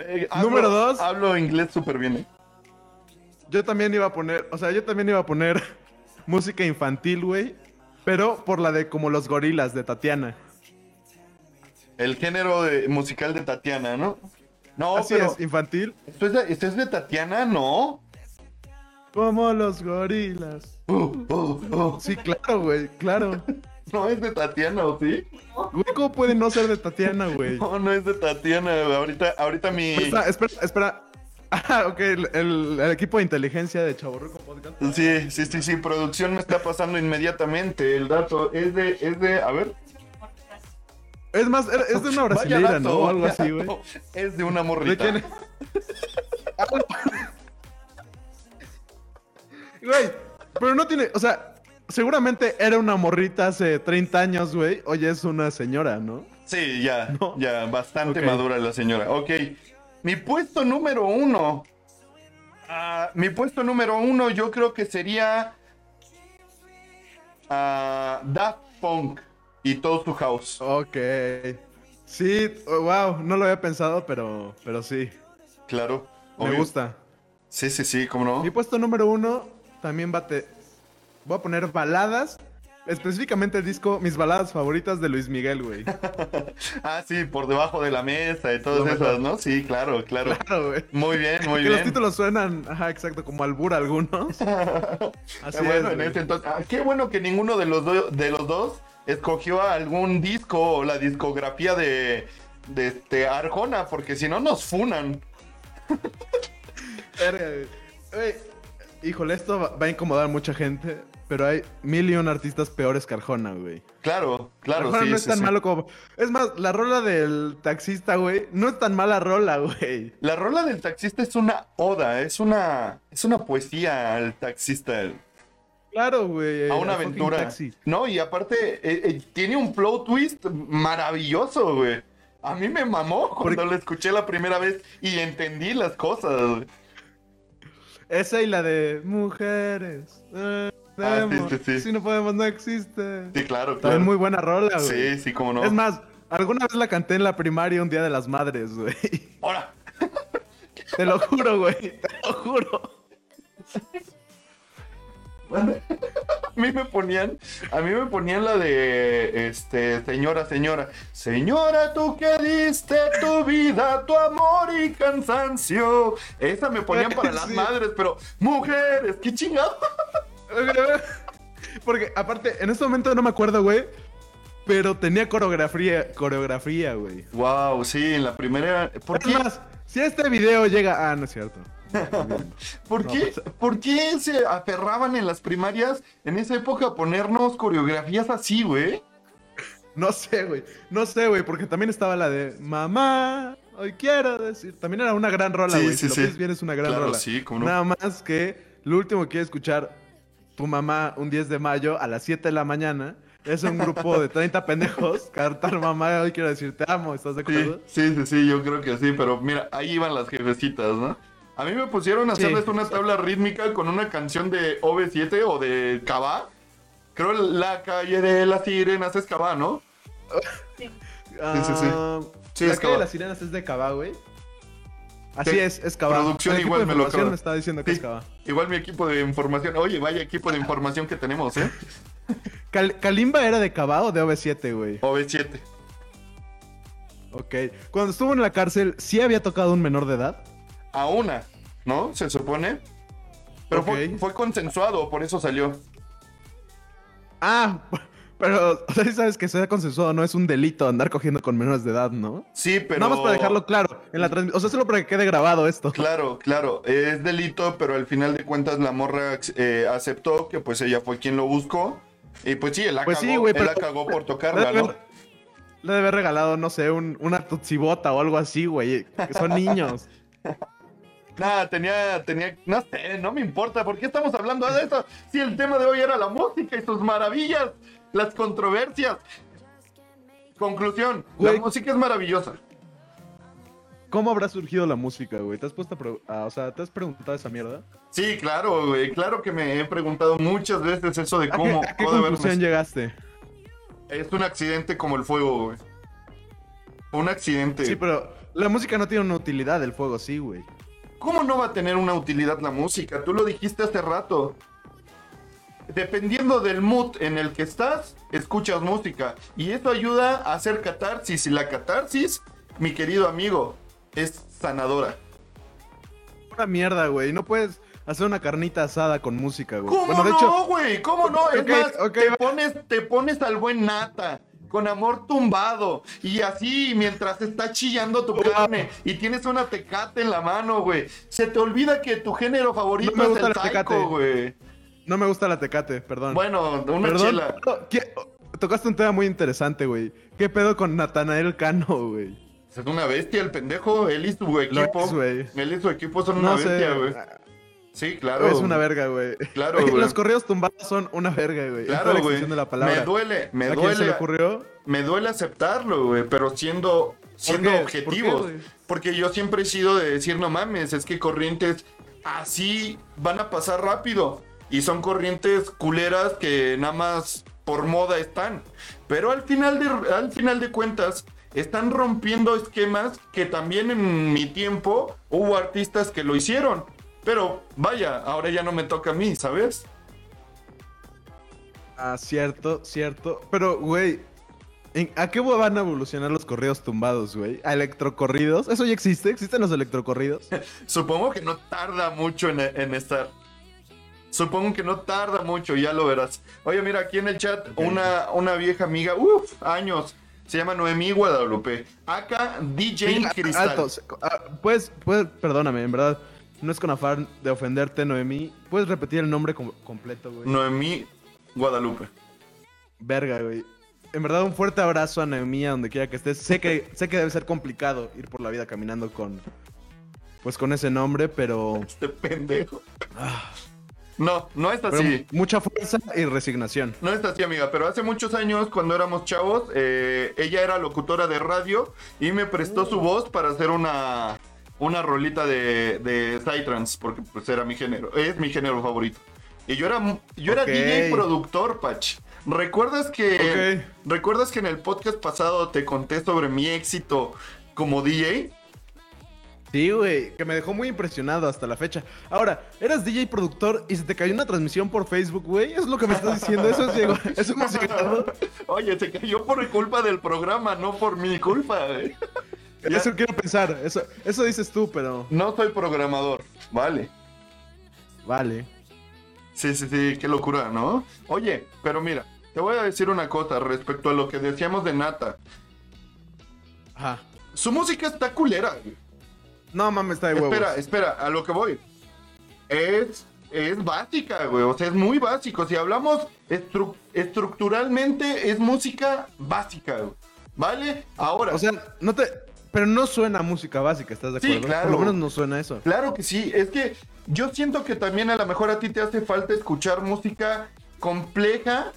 Speaker 1: Eh,
Speaker 2: Número
Speaker 1: hablo-
Speaker 2: dos.
Speaker 1: Hablo inglés súper bien, ¿eh?
Speaker 2: Yo también iba a poner, o sea, yo también iba a poner música infantil, güey. Pero por la de como los gorilas de Tatiana.
Speaker 1: El género de- musical de Tatiana, ¿no? No,
Speaker 2: Así
Speaker 1: pero
Speaker 2: es, infantil.
Speaker 1: ¿esto, es de, esto es de Tatiana, ¿no?
Speaker 2: Como los gorilas.
Speaker 1: Uh, uh, uh.
Speaker 2: Sí, claro, güey, claro.
Speaker 1: No es de Tatiana, ¿o sí?
Speaker 2: Güey, ¿cómo puede no ser de Tatiana, güey?
Speaker 1: No, no es de Tatiana. güey. Ahorita, ahorita mi...
Speaker 2: Espera, espera, espera. Ah, ok, el, el- el equipo de inteligencia de Chaborruco Podcast.
Speaker 1: Sí, sí, sí, sí, producción me está pasando inmediatamente el dato. Es de, es de, a ver.
Speaker 2: Es más, es de una
Speaker 1: dato,
Speaker 2: ¿no? O algo así, güey.
Speaker 1: Es de una
Speaker 2: ¿De
Speaker 1: morrita.
Speaker 2: quién es? Güey, pero no tiene, o sea, seguramente era una morrita hace 30 años, güey. Hoy es una señora, ¿no?
Speaker 1: Sí, ya,
Speaker 2: No.
Speaker 1: ya, bastante madura la señora. Ok, mi puesto número uno. Ah, mi puesto número uno yo creo que sería ah, Daft Punk y todo su house.
Speaker 2: Ok. Sí, oh, wow, no lo había pensado, pero, pero sí.
Speaker 1: Claro.
Speaker 2: Me gusta.
Speaker 1: Sí, sí, sí, cómo no.
Speaker 2: Mi puesto número uno también va a te... Voy a poner baladas. Específicamente el disco Mis baladas favoritas de Luis Miguel, güey.
Speaker 1: Ah, sí, por debajo de la mesa y todas esas, ¿no? Sí, claro, claro.
Speaker 2: Claro, güey.
Speaker 1: Muy bien, muy
Speaker 2: que los
Speaker 1: bien.
Speaker 2: títulos suenan, ajá, exacto, como albur algunos. Así
Speaker 1: bueno,
Speaker 2: es,
Speaker 1: en entonces, ah, qué bueno que ninguno de los, do- de los dos escogió algún disco o la discografía de, de este Arjona, porque si no nos funan.
Speaker 2: Verga, güey. Híjole, esto va a incomodar a mucha gente, pero hay mil y un artistas peores que Arjona, güey.
Speaker 1: Claro, claro,
Speaker 2: Arjona
Speaker 1: sí,
Speaker 2: no es
Speaker 1: sí,
Speaker 2: tan
Speaker 1: sí.
Speaker 2: malo como... Es más, la rola del taxista, güey, no es tan mala rola, güey.
Speaker 1: La rola del taxista es una oda, es una, es una poesía al taxista,
Speaker 2: Claro, güey.
Speaker 1: a una aventura. No, y aparte eh, eh, tiene un flow twist maravilloso, güey. A mí me mamó cuando lo escuché la primera vez y entendí las cosas, güey.
Speaker 2: Esa y la de mujeres. eh,
Speaker 1: Ah, sí,
Speaker 2: demos,
Speaker 1: sí, sí.
Speaker 2: Si no podemos, no existe.
Speaker 1: Sí, claro, claro.
Speaker 2: También muy buena rola, güey.
Speaker 1: Sí, sí, cómo no.
Speaker 2: Es más, alguna vez la canté en la primaria un día de las madres, güey.
Speaker 1: Ahora,
Speaker 2: Te lo juro, güey. Te lo juro.
Speaker 1: a mí me ponían, a mí me ponían la de, este, señora, señora, señora, tú que diste tu vida, tu amor y cansancio. Esa me ponían para las
Speaker 2: Sí.
Speaker 1: madres, pero mujeres, qué chingado.
Speaker 2: Porque aparte, en este momento no me acuerdo, güey. Pero tenía coreografía, coreografía, güey.
Speaker 1: Wow, sí, en la primera, ¿por
Speaker 2: Es
Speaker 1: qué?
Speaker 2: más, si este video llega. Ah, no es cierto.
Speaker 1: ¿Por
Speaker 2: No,
Speaker 1: qué,
Speaker 2: pues-
Speaker 1: ¿Por qué se aferraban en las primarias en esa época a ponernos coreografías así, güey?
Speaker 2: No sé, güey. No sé, güey, porque también estaba la de Mamá, hoy quiero decir. También era una gran rola,
Speaker 1: Sí,
Speaker 2: güey.
Speaker 1: sí,
Speaker 2: si lo
Speaker 1: sí.
Speaker 2: bien, es una gran
Speaker 1: Claro,
Speaker 2: rola.
Speaker 1: sí, cómo no.
Speaker 2: Nada más que lo último que quiero escuchar tu mamá un 10 de mayo a las 7 de la mañana es un grupo de 30 pendejos cantar mamá, hoy quiero decir te amo. ¿Estás de
Speaker 1: Sí,
Speaker 2: acuerdo?
Speaker 1: sí, sí, sí, yo creo que sí, pero mira, ahí iban las jefecitas, ¿no? A mí me pusieron a
Speaker 2: Sí,
Speaker 1: hacerles una tabla rítmica con una canción de OV7 o de Cabá. Creo la calle de las sirenas es Cabá, ¿no? sí, sí.
Speaker 2: Ah,
Speaker 1: Sí,
Speaker 2: la
Speaker 1: es
Speaker 2: calle de las sirenas es de Cabá, güey. Así
Speaker 1: Sí.
Speaker 2: es, es Cabá.
Speaker 1: Producción
Speaker 2: El
Speaker 1: igual
Speaker 2: de
Speaker 1: me lo acaba.
Speaker 2: me está diciendo que
Speaker 1: Sí,
Speaker 2: es Cabá.
Speaker 1: igual mi equipo de información. Oye, vaya equipo de información que tenemos, ¿eh?
Speaker 2: Cal- ¿Kalimba era de Cabá o de OV7, güey?
Speaker 1: OV7.
Speaker 2: Ok. Cuando estuvo en la cárcel, ¿sí había tocado un menor de edad?
Speaker 1: A una, ¿no? Se supone. Pero fue, consensuado, por eso salió.
Speaker 2: Ah, pero, o sea, sí sabes que sea consensuado, no es un delito andar cogiendo con menores de edad, ¿no?
Speaker 1: Sí, pero.
Speaker 2: Nada más para dejarlo claro. En la transmi- o sea, solo para que quede grabado esto.
Speaker 1: Claro, claro, es delito, pero al final de cuentas la morra eh, aceptó que pues ella fue quien lo buscó. Y pues sí, él la,
Speaker 2: Pues
Speaker 1: cagó,
Speaker 2: sí,
Speaker 1: él la cagó por tocarla, ¿no?
Speaker 2: le debe haber regalado, no sé, un, una tutsibota o algo así, güey. Que son niños.
Speaker 1: Nada, tenía, tenía, no sé, no me importa. ¿Por qué estamos hablando de eso? Si el tema de hoy era la música y sus maravillas, las controversias. Conclusión, la música es maravillosa.
Speaker 2: ¿Cómo habrá surgido la música, güey? ¿Te has puesto a, o sea, ¿te has preguntado esa mierda?
Speaker 1: Sí, claro, güey. Claro que me he preguntado muchas veces eso de
Speaker 2: ¿A qué,
Speaker 1: cómo
Speaker 2: a qué conclusión llegaste?
Speaker 1: Es un accidente como el fuego, güey. Un accidente.
Speaker 2: Sí, pero la música no tiene una utilidad, el fuego sí, güey.
Speaker 1: ¿Cómo no va a tener una utilidad la música? Tú lo dijiste hace rato. Dependiendo del mood en el que estás, escuchas música. Y eso ayuda a hacer catarsis. Y la catarsis, mi querido amigo, es sanadora.
Speaker 2: Una mierda, güey. No puedes hacer una carnita asada con música, güey.
Speaker 1: ¿Cómo
Speaker 2: Bueno, de
Speaker 1: no,
Speaker 2: hecho,
Speaker 1: güey? ¿Cómo no?
Speaker 2: Ok,
Speaker 1: es más, te, pones, te pones al buen nata. Con amor tumbado. Y así, mientras está chillando tu carne. Y tienes una tecate en la mano, güey. Se te olvida que tu género favorito
Speaker 2: No me
Speaker 1: es el
Speaker 2: la Tecate.
Speaker 1: psycho, güey.
Speaker 2: no me gusta la tecate, perdón.
Speaker 1: Bueno, una
Speaker 2: perdón.
Speaker 1: chela.
Speaker 2: ¿qué? Tocaste un tema muy interesante, güey. ¿Qué pedo con Natanael Cano, güey?
Speaker 1: Es una bestia el pendejo. Él y su equipo.
Speaker 2: es,
Speaker 1: él y su equipo son una
Speaker 2: No
Speaker 1: bestia, güey. Sí, claro.
Speaker 2: Es una verga, güey.
Speaker 1: Claro, güey.
Speaker 2: Los correos tumbados son una verga, güey.
Speaker 1: Claro,
Speaker 2: la
Speaker 1: güey. Me duele, me
Speaker 2: ¿A quién se le
Speaker 1: duele.
Speaker 2: ocurrió?
Speaker 1: me duele aceptarlo, güey, pero siendo, siendo objetivos.
Speaker 2: qué,
Speaker 1: porque yo siempre he sido de decir, no mames, es que corrientes así van a pasar rápido. Y son corrientes culeras que nada más por moda están. Pero al final de, al final de cuentas, están rompiendo esquemas que también en mi tiempo hubo artistas que lo hicieron. Pero vaya, ahora ya no me toca a mí, ¿sabes?
Speaker 2: Ah, cierto, cierto. Pero, güey, ¿en- ¿a qué van a evolucionar los corridos tumbados, güey? ¿A electrocorridos? ¿Eso ya existe? ¿Existen los electrocorridos?
Speaker 1: Supongo que no tarda mucho en, en estar. Supongo que no tarda mucho, ya lo verás. Oye, mira, aquí en el chat, una, una vieja amiga, uff, años, se llama Noemí Guadalupe. Acá, DJ
Speaker 2: Sí,
Speaker 1: Cristal.
Speaker 2: alto. Ah, Puedes, puedes, perdóname, en verdad. No es con afán de ofenderte, Noemí. ¿Puedes repetir el nombre com- completo, güey?
Speaker 1: Noemí Guadalupe.
Speaker 2: Verga, güey. En verdad, un fuerte abrazo a Noemí, a donde quiera que estés. Sé que, sé que debe ser complicado ir por la vida caminando con. Pues con ese nombre, pero.
Speaker 1: Este pendejo. No, no es
Speaker 2: pero
Speaker 1: así.
Speaker 2: mucha fuerza y resignación.
Speaker 1: No es así, amiga, pero hace muchos años, cuando éramos chavos, eh, ella era locutora de radio y me prestó su voz para hacer una, una rolita de, de Psytrance, porque pues era mi género, es mi género favorito. Y yo era, yo era. DJ productor, Pach. ¿Recuerdas que. ¿Recuerdas que en el podcast pasado te conté sobre mi éxito como DJ?
Speaker 2: Sí, güey, que me dejó muy impresionado hasta la fecha. Ahora, eras DJ productor y se te cayó una transmisión por Facebook, güey. ¿Es lo que me estás diciendo? Eso es llegó, eso me ha.
Speaker 1: Oye, se cayó por culpa del programa, no por mi culpa. eh. Ya.
Speaker 2: Eso quiero pensar. Eso, eso dices tú, pero.
Speaker 1: No soy programador, vale.
Speaker 2: Vale.
Speaker 1: Sí, sí, sí, qué locura, ¿no? Oye, pero mira, te voy a decir una cosa respecto a lo que decíamos de Nata.
Speaker 2: Ajá.
Speaker 1: Su música está culera. güey.
Speaker 2: No mames, está de huevos.
Speaker 1: Espera, espera, a lo que voy. Es, es básica, güey, o sea, es muy básico. Si hablamos estru- estructuralmente, es música básica, güey. ¿Vale? Ahora,
Speaker 2: O sea, no te. Pero no suena a música básica, ¿estás de
Speaker 1: Sí,
Speaker 2: acuerdo?
Speaker 1: claro.
Speaker 2: Por lo menos no suena eso.
Speaker 1: Claro que sí, es que yo siento que también a lo mejor a ti te hace falta escuchar música compleja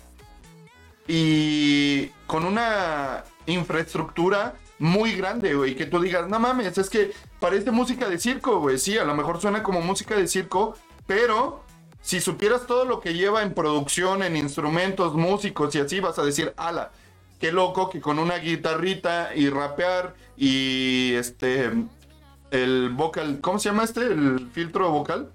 Speaker 1: y con una infraestructura muy grande, güey, que tú digas, no mames, es que parece música de circo, güey, sí, a lo mejor suena como música de circo, pero si supieras todo lo que lleva en producción, en instrumentos, músicos y así, vas a decir, ala, qué loco que con una guitarrita y rapear y este el vocal, ¿cómo se llama este? El filtro vocal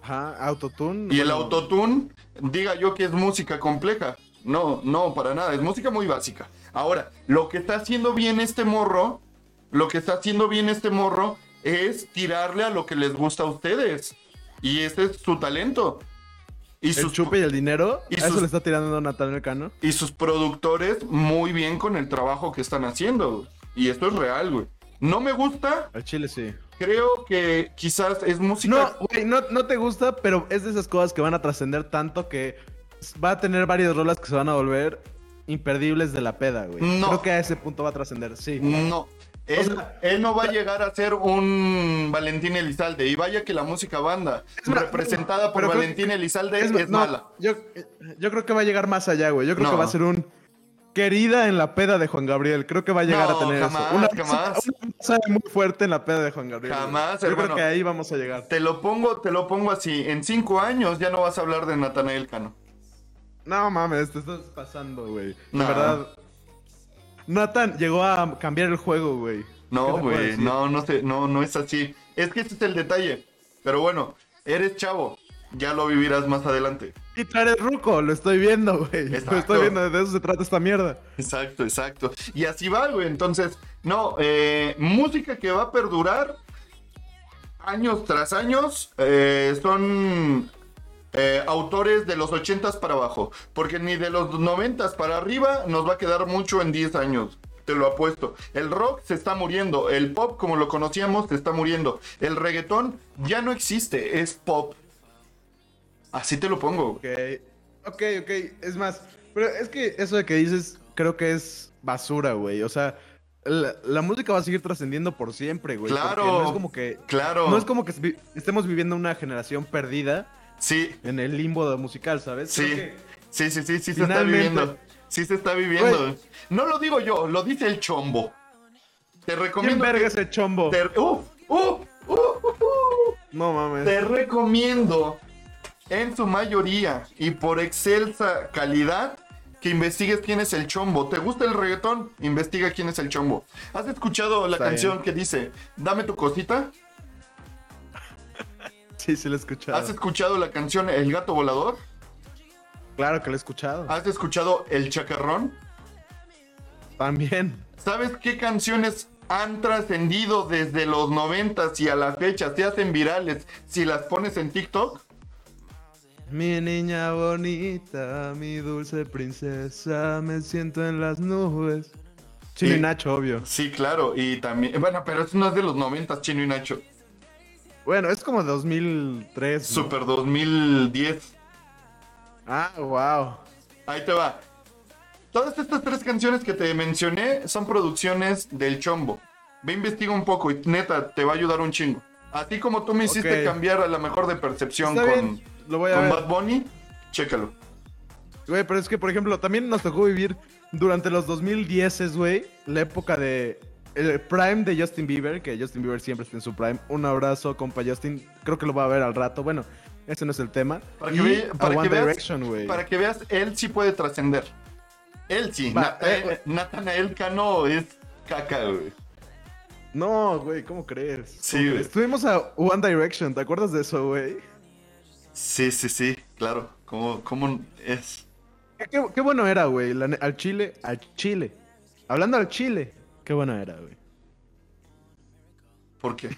Speaker 2: Ajá, autotune.
Speaker 1: y el autotune diga yo que es música compleja. No, no, para nada, es música muy básica. Ahora, lo que está haciendo bien este morro, lo que está haciendo bien este morro es tirarle a lo que les gusta a ustedes. Y ese es su talento. Y
Speaker 2: El
Speaker 1: sus,
Speaker 2: chupe y el dinero.
Speaker 1: y
Speaker 2: eso
Speaker 1: sus-
Speaker 2: le está tirando Natal Cano.
Speaker 1: y sus productores muy bien con el trabajo que están haciendo. Y esto es real, güey. No me gusta,
Speaker 2: Al chile sí.
Speaker 1: creo que quizás es música...
Speaker 2: No, güey, no, no te gusta, pero es de esas cosas que van a trascender tanto que va a tener varias rolas que se van a volver imperdibles de la peda, güey.
Speaker 1: No.
Speaker 2: Creo que a ese punto va a trascender, sí.
Speaker 1: No, Él,
Speaker 2: sea,
Speaker 1: él no va a llegar a ser un Valentín Elizalde. Y vaya que la música banda
Speaker 2: más,
Speaker 1: representada por Valentín
Speaker 2: que-
Speaker 1: Elizalde
Speaker 2: Es
Speaker 1: es,
Speaker 2: ma- no,
Speaker 1: mala.
Speaker 2: Yo, yo creo que va a llegar más allá, güey. Yo creo
Speaker 1: No.
Speaker 2: que va a ser un querida en la peda de Juan Gabriel. Creo que va a llegar
Speaker 1: No,
Speaker 2: a tener
Speaker 1: jamás,
Speaker 2: eso. Una,
Speaker 1: jamás.
Speaker 2: una muy fuerte en la peda de Juan Gabriel.
Speaker 1: Jamás,
Speaker 2: Yo
Speaker 1: hermano.
Speaker 2: creo que ahí vamos a llegar.
Speaker 1: Te lo pongo, te lo pongo así. En cinco años ya no vas a hablar de Natanael Cano.
Speaker 2: No mames, te estás pasando, güey. De verdad. Nathan llegó a cambiar el juego, güey. ¿Qué
Speaker 1: No, güey, no, no sé, no, no es así. Es que ese es el detalle. Pero bueno, eres chavo, ya lo vivirás más adelante.
Speaker 2: Y tú eres ruco, lo estoy viendo, güey. Lo estoy viendo, de eso se trata esta mierda.
Speaker 1: Exacto, exacto. Y así va, güey. Entonces, no, eh, música que va a perdurar años tras años eh, son eh, autores de los 80s para abajo. Porque ni de los 90s para arriba nos va a quedar mucho en 10 años. Te lo apuesto. El rock se está muriendo. El pop, como lo conocíamos, se está muriendo. El reggaetón ya no existe. Es pop. Así te lo pongo.
Speaker 2: Ok, ok, ok. Es más, pero es que eso de que dices, creo que es basura, güey. O sea, la, la música va a seguir trascendiendo por siempre, güey.
Speaker 1: Claro.
Speaker 2: No es como que.
Speaker 1: Claro.
Speaker 2: No es como que estemos viviendo una generación perdida
Speaker 1: Sí,
Speaker 2: en el limbo musical, ¿sabes?
Speaker 1: Sí,
Speaker 2: que-
Speaker 1: sí, sí, sí, sí se está viviendo. Sí se está viviendo.
Speaker 2: Güey.
Speaker 1: No lo digo yo, lo dice el chombo. Te
Speaker 2: ¿Quién
Speaker 1: recomiendo.
Speaker 2: verga
Speaker 1: que-
Speaker 2: ese chombo?
Speaker 1: te, uf, uf, uf.
Speaker 2: No mames.
Speaker 1: Te recomiendo en su mayoría y por excelsa calidad que investigues quién es el chombo. ¿Te gusta el reggaetón? Investiga quién es el chombo. ¿Has escuchado la
Speaker 2: Está
Speaker 1: canción
Speaker 2: bien.
Speaker 1: que dice Dame tu cosita?
Speaker 2: Sí, sí lo he escuchado.
Speaker 1: ¿Has escuchado la canción El gato volador?
Speaker 2: Claro que lo he escuchado.
Speaker 1: ¿Has escuchado El chacarrón?
Speaker 2: También.
Speaker 1: ¿Sabes qué canciones han trascendido desde los 90 y a la fecha? Se hacen virales si las pones en TikTok.
Speaker 2: Mi niña bonita, mi dulce princesa, me siento en las nubes. Chino y Nacho, obvio.
Speaker 1: Sí, claro. Y también. Bueno, pero eso no es de los 90, Chino y Nacho.
Speaker 2: Bueno, es como 2003. ¿no?
Speaker 1: Super 2010.
Speaker 2: Ah, wow.
Speaker 1: Ahí te va. Todas estas tres canciones que te mencioné son producciones del Chombo. Ve, investiga un poco y neta, te va a ayudar un chingo. Así como tú me hiciste cambiar a la mejor de percepción
Speaker 2: Está
Speaker 1: con,
Speaker 2: bien, lo voy a
Speaker 1: con. Bad Bunny, chécalo.
Speaker 2: Güey, pero es que, por ejemplo, también nos tocó vivir durante los 2010, güey, la época de el prime de Justin Bieber, que Justin Bieber siempre está en su prime. Un abrazo, compa Justin. Creo que lo va a ver al rato. Bueno, ese no es el tema.
Speaker 1: Para que, ve- para veas, para que veas, él sí puede trascender. Él sí.
Speaker 2: Va,
Speaker 1: Nata-
Speaker 2: eh, eh.
Speaker 1: Cano es caca, güey.
Speaker 2: No, güey, ¿cómo crees?
Speaker 1: Sí.
Speaker 2: Estuvimos a One Direction, ¿te acuerdas de eso, güey?
Speaker 1: Sí, sí, sí, claro. ¿Cómo, cómo es?
Speaker 2: Qué, qué- bueno era, güey. Al Chile, al Chile. Hablando al Chile, qué bueno era, güey.
Speaker 1: ¿Por qué?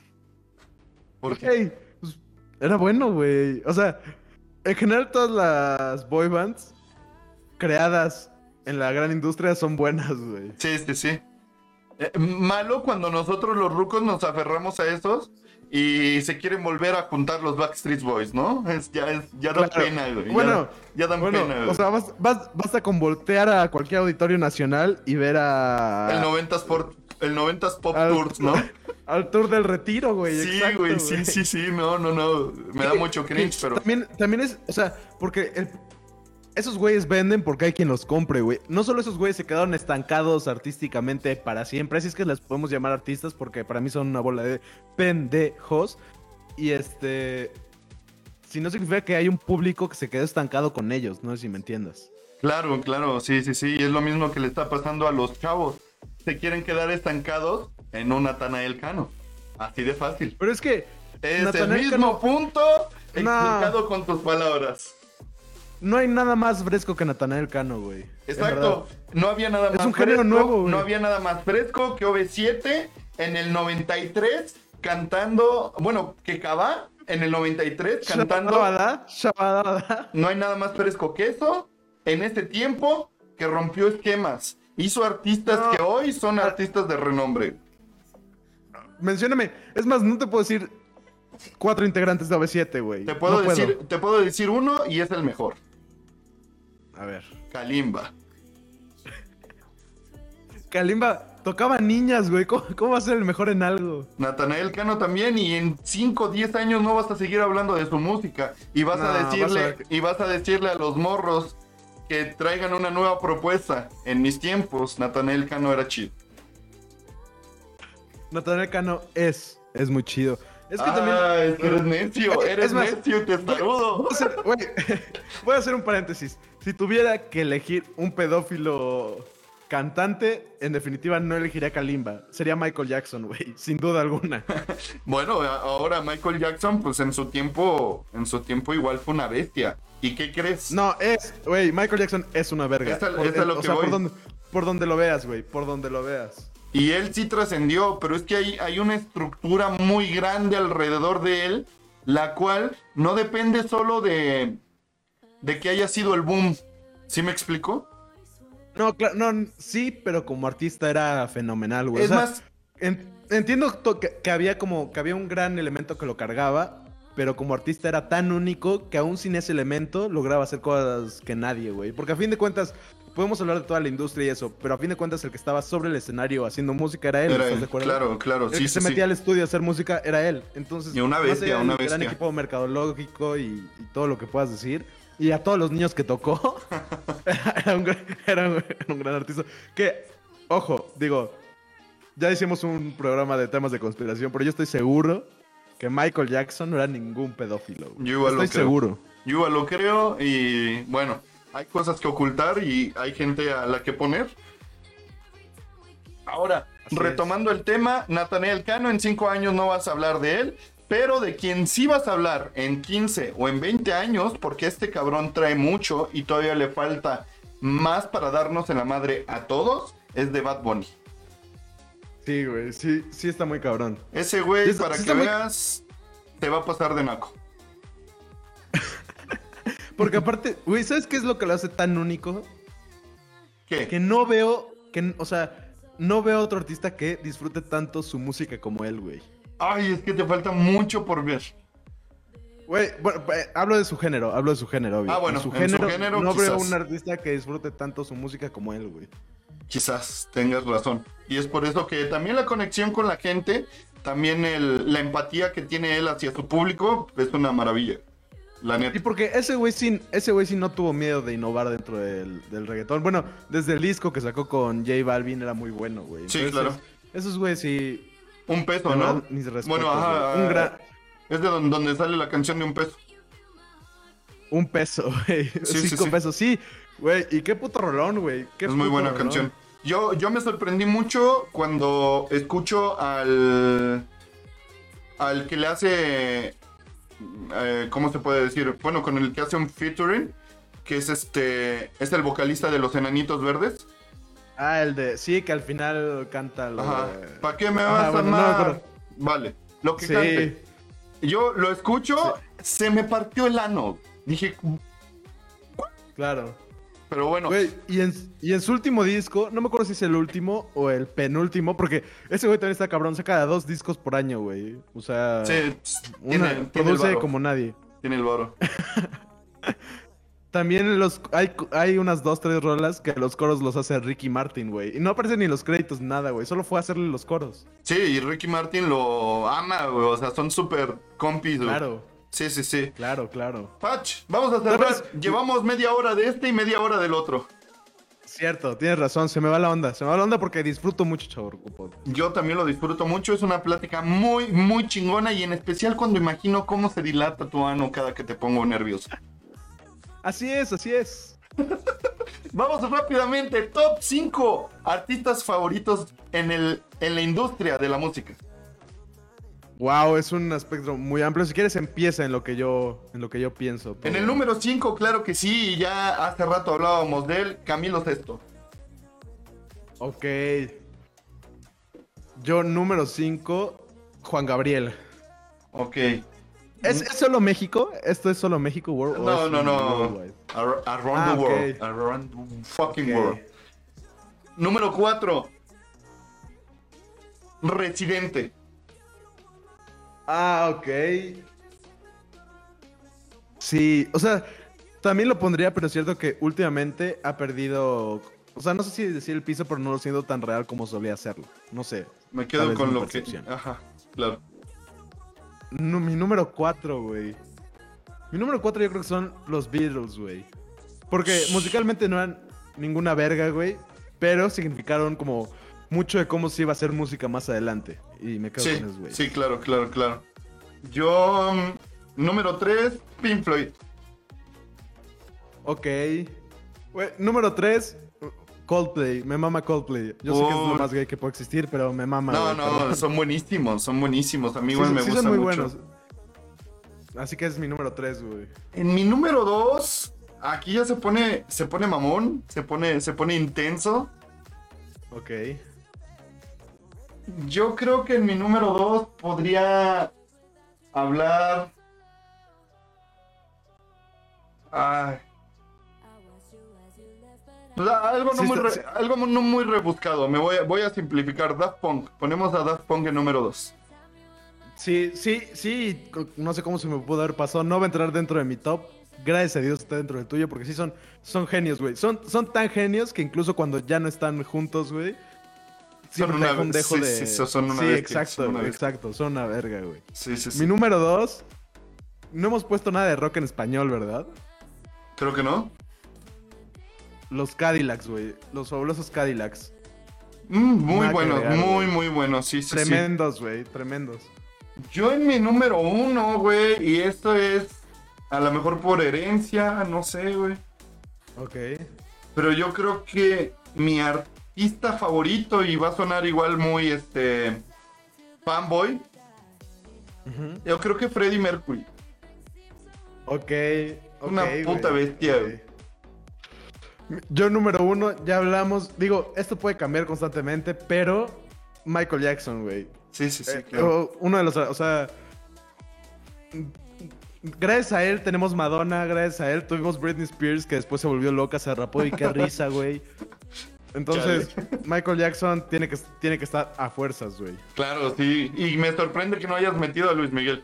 Speaker 1: ¿Por qué?
Speaker 2: Pues, era bueno, güey. O sea, en general todas las boy bands creadas en la gran industria son buenas, güey.
Speaker 1: Sí, sí, sí. Eh, malo cuando nosotros los rucos nos aferramos a esos y se quieren volver a juntar los Backstreet Boys, ¿no? Es, ya, es, ya da
Speaker 2: Claro.
Speaker 1: pena, güey.
Speaker 2: Bueno,
Speaker 1: ya, dan
Speaker 2: Bueno,
Speaker 1: pena, güey.
Speaker 2: o sea, bas- bas- basta con voltear a cualquier auditorio nacional y ver a...
Speaker 1: el 90s, por, el 90s Pop
Speaker 2: al-
Speaker 1: Tours, ¿no?
Speaker 2: Al tour del retiro, güey.
Speaker 1: Sí,
Speaker 2: exacto,
Speaker 1: güey, sí, sí, sí, no, no, no. Me da mucho cringe, pero.
Speaker 2: También, también es, o sea, porque el- esos güeyes venden porque hay quien los compre, güey. No solo esos güeyes se quedaron estancados artísticamente para siempre, así es que les podemos llamar artistas porque para mí son una bola de pendejos. Y este... Si no significa que hay un público que se quedó estancado con ellos, no sé si me entiendas.
Speaker 1: Claro, claro, sí, sí, sí. y Es lo mismo que le está pasando a los chavos. Se quieren quedar estancados en un Natanael Cano. Así de fácil.
Speaker 2: Pero es que
Speaker 1: Es el mismo
Speaker 2: Cano-
Speaker 1: punto explicado con tus palabras.
Speaker 2: No hay nada más fresco que Natanael Cano, güey.
Speaker 1: Exacto. No había nada
Speaker 2: Es
Speaker 1: más
Speaker 2: un género
Speaker 1: fresco.
Speaker 2: nuevo, güey.
Speaker 1: no había nada más fresco que OV7 en el 93 cantando. Bueno, que Cabá en el 93 cantando.
Speaker 2: Shabadabada, shabadabada.
Speaker 1: No hay nada más fresco que eso. En este tiempo que rompió esquemas. Hizo artistas
Speaker 2: No.
Speaker 1: que hoy son artistas de renombre.
Speaker 2: Mencióname. Es más, no te puedo decir cuatro integrantes de OV7, güey.
Speaker 1: Te puedo,
Speaker 2: No
Speaker 1: decir, te puedo decir uno y es el mejor.
Speaker 2: A ver.
Speaker 1: Kalimba.
Speaker 2: Kalimba. tocaba niñas, güey. ¿Cómo, ¿Cómo va a ser el mejor en algo?
Speaker 1: Natanael Cano también, y en 5 o 10 años no vas a seguir hablando de su música. Y vas a decirle,
Speaker 2: vas a-
Speaker 1: y vas a decirle a los morros que traigan una nueva propuesta. En mis tiempos, Natanael Cano era chido.
Speaker 2: Natanael Cano es, es muy chido. Es que
Speaker 1: ah,
Speaker 2: también...
Speaker 1: es que eres necio,
Speaker 2: Es
Speaker 1: eres
Speaker 2: más-
Speaker 1: necio.
Speaker 2: Voy a hacer- güey, voy a hacer un paréntesis. Si tuviera que elegir un pedófilo cantante, en definitiva no elegiría a Kalimba. Sería Michael Jackson, güey, sin duda alguna.
Speaker 1: Bueno, ahora Michael Jackson, pues en su tiempo, en su tiempo igual fue una bestia. ¿Y qué crees?
Speaker 2: No, es, güey, Michael Jackson es una verga.
Speaker 1: Es a-
Speaker 2: Por-
Speaker 1: es lo
Speaker 2: o
Speaker 1: que
Speaker 2: sea,
Speaker 1: voy.
Speaker 2: por donde, por donde lo veas, güey, por donde lo veas.
Speaker 1: Y él sí trascendió, pero es que hay, hay una estructura muy grande alrededor de él, la cual no depende solo de, de que haya sido el boom. ¿Sí me explico?
Speaker 2: No, claro, no, sí, pero como artista era fenomenal, güey. O
Speaker 1: es
Speaker 2: sea,
Speaker 1: más,
Speaker 2: en- entiendo que, que había como que había un gran elemento que lo cargaba, pero como artista era tan único que aún sin ese elemento lograba hacer cosas que nadie, güey. Porque a fin de cuentas, podemos hablar de toda la industria y eso, pero a fin de cuentas el que estaba sobre el escenario haciendo música era él,
Speaker 1: era
Speaker 2: ¿estás
Speaker 1: él.
Speaker 2: de acuerdo?
Speaker 1: Claro, claro,
Speaker 2: El
Speaker 1: sí,
Speaker 2: que
Speaker 1: sí,
Speaker 2: se
Speaker 1: sí.
Speaker 2: metía al estudio a hacer música era él. Entonces,
Speaker 1: Y una bestia,
Speaker 2: del
Speaker 1: una
Speaker 2: gran
Speaker 1: bestia.
Speaker 2: equipo mercadológico y, y todo lo que puedas decir. Y a todos los niños que tocó, era, un, gran- era un- era un gran artista. Que, ojo, digo, ya hicimos un programa de temas de conspiración, pero yo estoy seguro que Michael Jackson no era ningún pedófilo.
Speaker 1: Yo igual lo
Speaker 2: estoy
Speaker 1: creo.
Speaker 2: seguro.
Speaker 1: Yo igual lo creo y bueno, hay cosas que ocultar y hay gente a la que poner. Ahora,
Speaker 2: Así
Speaker 1: retomando el tema, Nathaniel Cano, en 5 años no vas a hablar de él, pero de quien sí vas a hablar en 15 o en 20 años, porque este cabrón trae mucho y todavía le falta más para darnos en la madre a todos, es de Bad Bunny.
Speaker 2: Sí, güey, sí, sí está muy cabrón.
Speaker 1: Ese güey,
Speaker 2: Sí está-
Speaker 1: para
Speaker 2: sí
Speaker 1: que
Speaker 2: muy-
Speaker 1: veas, te va a pasar de naco.
Speaker 2: Porque aparte, güey, ¿sabes qué es lo que lo hace tan único?
Speaker 1: ¿Qué?
Speaker 2: Que no veo, que, o sea, no veo otro artista que disfrute tanto su música como él, güey.
Speaker 1: Ay, es que te falta mucho por ver.
Speaker 2: Güey, bueno, eh, hablo de su género, hablo de su género, obvio.
Speaker 1: Ah, bueno,
Speaker 2: En su
Speaker 1: en su
Speaker 2: género,
Speaker 1: género,
Speaker 2: no veo un artista que disfrute tanto su música como él, güey.
Speaker 1: Quizás tengas razón. Y es por eso que también la conexión con la gente, también el- la empatía que tiene él hacia su público, es una maravilla. La
Speaker 2: Y
Speaker 1: neta.
Speaker 2: porque ese güey sí, ese güey sí no tuvo miedo de innovar dentro del, del reggaetón. Bueno, desde el disco que sacó con J Balvin era muy bueno, güey.
Speaker 1: Sí, claro.
Speaker 2: Esos güeyes sí.
Speaker 1: Un peso, ¿no?
Speaker 2: mis respetos,
Speaker 1: Bueno, ajá.
Speaker 2: Un gran.
Speaker 1: Es de don- donde sale la canción de un peso.
Speaker 2: Un peso, güey.
Speaker 1: Sí,
Speaker 2: Cinco
Speaker 1: sí.
Speaker 2: pesos, sí. Güey, y qué puto rolón, güey.
Speaker 1: Es muy buena
Speaker 2: rolón.
Speaker 1: canción. Yo, yo me sorprendí mucho cuando escucho al. al que le hace. eh, ¿Cómo se puede decir? Bueno, con el que hace un featuring. Que es este. Es el vocalista de los Enanitos Verdes.
Speaker 2: Ah, el de. Sí, que al final canta lo
Speaker 1: Ajá.
Speaker 2: de-
Speaker 1: ¿Para qué me vas a
Speaker 2: bueno, no
Speaker 1: amar?
Speaker 2: acuerdo.
Speaker 1: vale. Lo que
Speaker 2: Sí.
Speaker 1: cante. Yo lo escucho, se me partió el ano. Dije,
Speaker 2: Claro.
Speaker 1: pero bueno.
Speaker 2: Güey, y en, y en su último disco, no me acuerdo si es el último o el penúltimo, porque ese güey también está cabrón, saca dos discos por año, güey. O sea,
Speaker 1: sí,
Speaker 2: una,
Speaker 1: tiene,
Speaker 2: produce como nadie.
Speaker 1: Tiene el varo.
Speaker 2: También los hay, hay unas dos, tres rolas que los coros los hace Ricky Martin, güey. Y no aparecen ni los créditos, nada, güey. Solo fue a hacerle los coros.
Speaker 1: Sí, y Ricky Martin lo ama, güey. O sea, son súper compis, güey.
Speaker 2: Claro,
Speaker 1: Sí, sí, sí.
Speaker 2: claro, claro.
Speaker 1: Patch, vamos a cerrar.
Speaker 2: ¿Sabes?
Speaker 1: Llevamos media hora de este y media hora del otro.
Speaker 2: Cierto, tienes razón, se me va la onda. Se me va la onda porque disfruto mucho, chavo.
Speaker 1: Yo también lo disfruto mucho. Es una plática muy, muy chingona. Y en especial cuando imagino cómo se dilata tu ano cada que te pongo nervioso.
Speaker 2: Así es, así es.
Speaker 1: Vamos rápidamente. Top 5 artistas favoritos en, el, en la industria de la música.
Speaker 2: Wow, es un aspecto muy amplio. Si quieres empieza en lo que yo, en lo que yo pienso.
Speaker 1: En el número 5, claro que sí. Ya hace rato hablábamos de él. Camilo Sesto.
Speaker 2: Ok. Yo número 5, Juan Gabriel.
Speaker 1: Ok.
Speaker 2: ¿Es, es solo México? ¿Esto es solo México? World,
Speaker 1: No, no, no. Ar- Around
Speaker 2: Ah,
Speaker 1: the world. Around the fucking world. Número 4. Residente.
Speaker 2: Ah, ok. Sí, o sea, también lo pondría, pero es cierto que últimamente ha perdido O sea, no sé si decir el piso, pero no lo siento tan real como solía hacerlo. No sé.
Speaker 1: Me quedo con lo que. Ajá, claro.
Speaker 2: No, mi número 4, güey. Mi número 4 yo creo que son los Beatles, güey. Porque musicalmente no eran ninguna verga, güey. Pero significaron como mucho de cómo se iba a hacer música más adelante. Y me quedo
Speaker 1: Sí,
Speaker 2: con eso, güey.
Speaker 1: sí, claro, claro, claro. Yo, mm, número 3, Pink Floyd.
Speaker 2: Ok. Güey, número 3, Coldplay. Me mama Coldplay. Yo sé que es lo más gay que puede existir, pero me mama.
Speaker 1: No, no,
Speaker 2: perdón.
Speaker 1: son buenísimos, son buenísimos. A mí
Speaker 2: Sí,
Speaker 1: igual me
Speaker 2: sí
Speaker 1: gusta
Speaker 2: son muy
Speaker 1: mucho.
Speaker 2: buenos. Así que es mi número 3, güey.
Speaker 1: En mi número 2, aquí ya se pone, se pone mamón, se pone, se pone intenso.
Speaker 2: Ok.
Speaker 1: Yo creo que en mi número 2 podría hablar. Ay. Algo, no
Speaker 2: Sí,
Speaker 1: muy
Speaker 2: está-
Speaker 1: re-
Speaker 2: sí.
Speaker 1: algo no muy rebuscado. Me voy a, voy a simplificar. Daft Punk. Ponemos a Daft Punk en número 2.
Speaker 2: Sí, sí, sí. No sé cómo se me pudo haber pasado. No va a entrar dentro de mi top. Gracias a Dios está dentro del tuyo, porque sí son, son genios, güey. Son, son tan genios que incluso cuando ya no están juntos, güey. Siempre
Speaker 1: una
Speaker 2: un dejo
Speaker 1: sí,
Speaker 2: de.
Speaker 1: sí, so- son una
Speaker 2: Sí,
Speaker 1: bestia,
Speaker 2: exacto,
Speaker 1: son una
Speaker 2: exacto. Son una verga, güey.
Speaker 1: Sí, sí, sí.
Speaker 2: Mi número dos. No hemos puesto nada de rock en español, ¿verdad?
Speaker 1: Creo que no.
Speaker 2: Los Cadillacs, güey. Los fabulosos Cadillacs.
Speaker 1: Mm, muy
Speaker 2: Nada que
Speaker 1: bueno,
Speaker 2: agregar,
Speaker 1: muy, muy bueno. Sí, sí.
Speaker 2: Tremendos, güey. Tremendos.
Speaker 1: Yo en mi número uno, güey, y esto es a lo mejor por herencia, no sé, güey.
Speaker 2: Ok.
Speaker 1: Pero yo creo que mi artista favorito, y va a sonar igual muy, este, fanboy, yo creo que Freddie Mercury.
Speaker 2: Ok.
Speaker 1: Una puta bestia, güey.
Speaker 2: Yo número uno, ya hablamos. Digo, esto puede cambiar constantemente, pero Michael Jackson, güey.
Speaker 1: Sí, sí, sí,
Speaker 2: Eh,
Speaker 1: claro.
Speaker 2: uno de los, o sea, gracias a él tenemos Madonna, gracias a él tuvimos Britney Spears que después se volvió loca, se rapó y qué risa, güey. Entonces, Michael Jackson tiene que, tiene que estar a fuerzas, güey.
Speaker 1: Claro, sí. Y me sorprende que no hayas metido a Luis Miguel.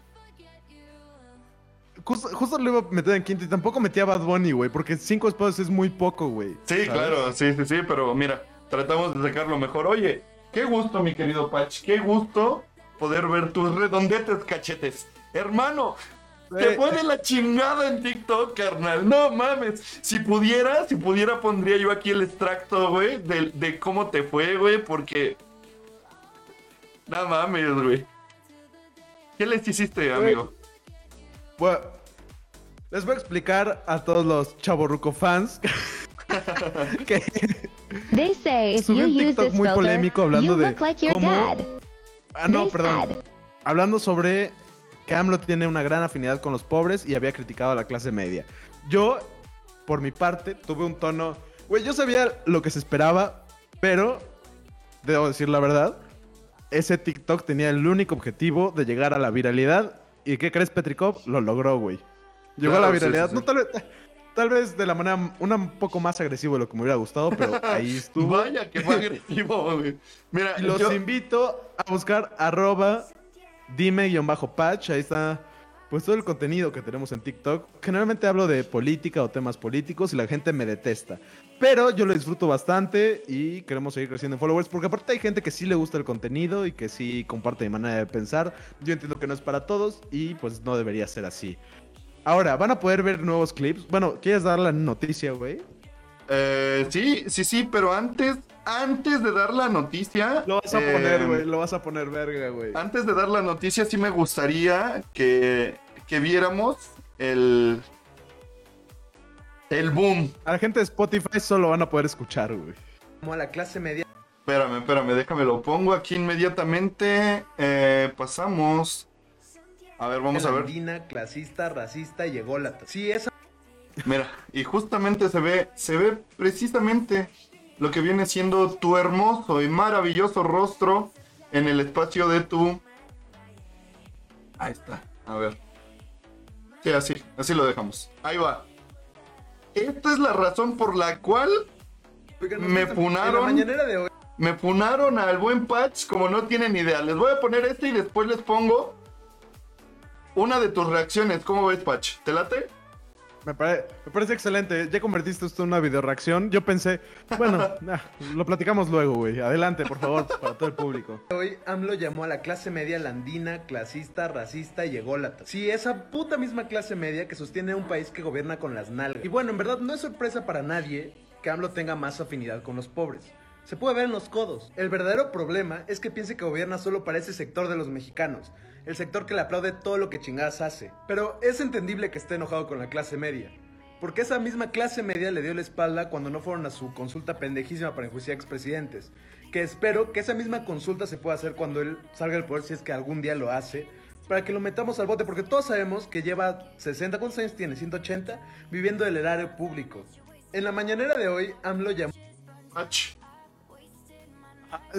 Speaker 2: Justo, justo lo iba a meter en quinto y tampoco metí a Bad Bunny, güey, porque cinco espacios es muy poco, güey.
Speaker 1: Sí,
Speaker 2: ¿sabes?
Speaker 1: claro, sí, sí, sí, pero mira, tratamos de sacar lo mejor. Oye, qué gusto, mi querido Patch, qué gusto poder ver tus redondetes cachetes. Hermano, te
Speaker 2: Eh,
Speaker 1: fue de la chingada en TikTok, carnal. No mames. Si pudiera, si pudiera, pondría yo aquí el extracto, güey, de, de cómo te fue, güey, porque. No mames, güey. ¿Qué les hiciste, amigo?
Speaker 2: Bueno, les voy a explicar a todos los chaborruco fans que
Speaker 3: They say if
Speaker 2: Subí
Speaker 3: you
Speaker 2: un
Speaker 3: use
Speaker 2: TikTok
Speaker 3: this
Speaker 2: muy
Speaker 3: filter,
Speaker 2: polémico hablando
Speaker 3: you
Speaker 2: de
Speaker 3: look like your
Speaker 2: cómo-
Speaker 3: dad.
Speaker 2: Ah, no,
Speaker 3: They
Speaker 2: perdón.
Speaker 3: said,
Speaker 2: Hablando sobre que AMLO tiene una gran afinidad con los pobres y había criticado a la clase media. Yo, por mi parte, tuve un tono... Güey, yo sabía lo que se esperaba, pero, debo decir la verdad, ese TikTok tenía el único objetivo de llegar a la viralidad. ¿Y qué crees, Petrikov? Lo logró, güey. Llegó
Speaker 1: Claro,
Speaker 2: a la viralidad.
Speaker 1: sí, sí.
Speaker 2: No, tal vez... Tal vez de la manera una un poco más agresivo de lo que me hubiera gustado, pero ahí estuvo.
Speaker 1: Vaya, que fue agresivo, güey. Mira,
Speaker 2: los
Speaker 1: yo-
Speaker 2: invito a buscar arroba dime-patch. Ahí está pues todo el contenido que tenemos en TikTok. Generalmente hablo de política o temas políticos y la gente me detesta. Pero yo lo disfruto bastante y queremos seguir creciendo en followers porque aparte hay gente que sí le gusta el contenido y que sí comparte mi manera de pensar. Yo entiendo que no es para todos y pues no debería ser así. Ahora, van a poder ver nuevos clips. Bueno, ¿quieres dar la noticia, güey?
Speaker 1: Eh, sí, sí, sí, pero antes, antes de dar la noticia.
Speaker 2: Lo vas a
Speaker 1: eh,
Speaker 2: poner, güey. Lo vas a poner verga, güey.
Speaker 1: Antes de dar la noticia, sí me gustaría que, que viéramos el. El boom.
Speaker 2: A la gente de Spotify solo van a poder escuchar, güey. Como a la clase media.
Speaker 1: Espérame, espérame, déjame lo pongo aquí inmediatamente. Eh, pasamos. A ver, vamos a ver.
Speaker 2: Andina, clasista, racista, la... Sí, esa...
Speaker 1: Mira, y justamente se ve, se ve precisamente lo que viene siendo tu hermoso y maravilloso rostro en el espacio de tu. Ahí está, a ver. Sí, así, así lo dejamos. Ahí va. Esta es la razón por la cual Me
Speaker 2: hoy.
Speaker 1: me funaron al buen Patch como no tienen idea. Les voy a poner este y después les pongo una de tus reacciones. ¿Cómo ves, Patch? ¿Te late?
Speaker 2: Me, pare- me parece excelente. Ya convertiste esto en una videoreacción. Yo pensé, bueno, ah, lo platicamos luego, güey. Adelante, por favor, para todo el público. Hoy AMLO llamó a la clase media landina, clasista, racista y ególatra. Sí, esa puta misma clase media que sostiene un país que gobierna con las nalgas. Y bueno, en verdad no es sorpresa para nadie que AMLO tenga más afinidad con los pobres. Se puede ver en los codos. El verdadero problema es que piense que gobierna solo para ese sector de los mexicanos, el sector que le aplaude todo lo que chingadas hace. Pero es entendible que esté enojado con la clase media. Porque esa misma clase media le dio la espalda cuando no fueron a su consulta pendejísima para enjuiciar expresidentes. Que espero que esa misma consulta se pueda hacer cuando él salga del poder, si es que algún día lo hace, para que lo metamos al bote. Porque todos sabemos que lleva 60, ¿cuántos años tiene? 180, viviendo del erario público. En la mañanera de hoy, AMLO llamó.
Speaker 1: Pach.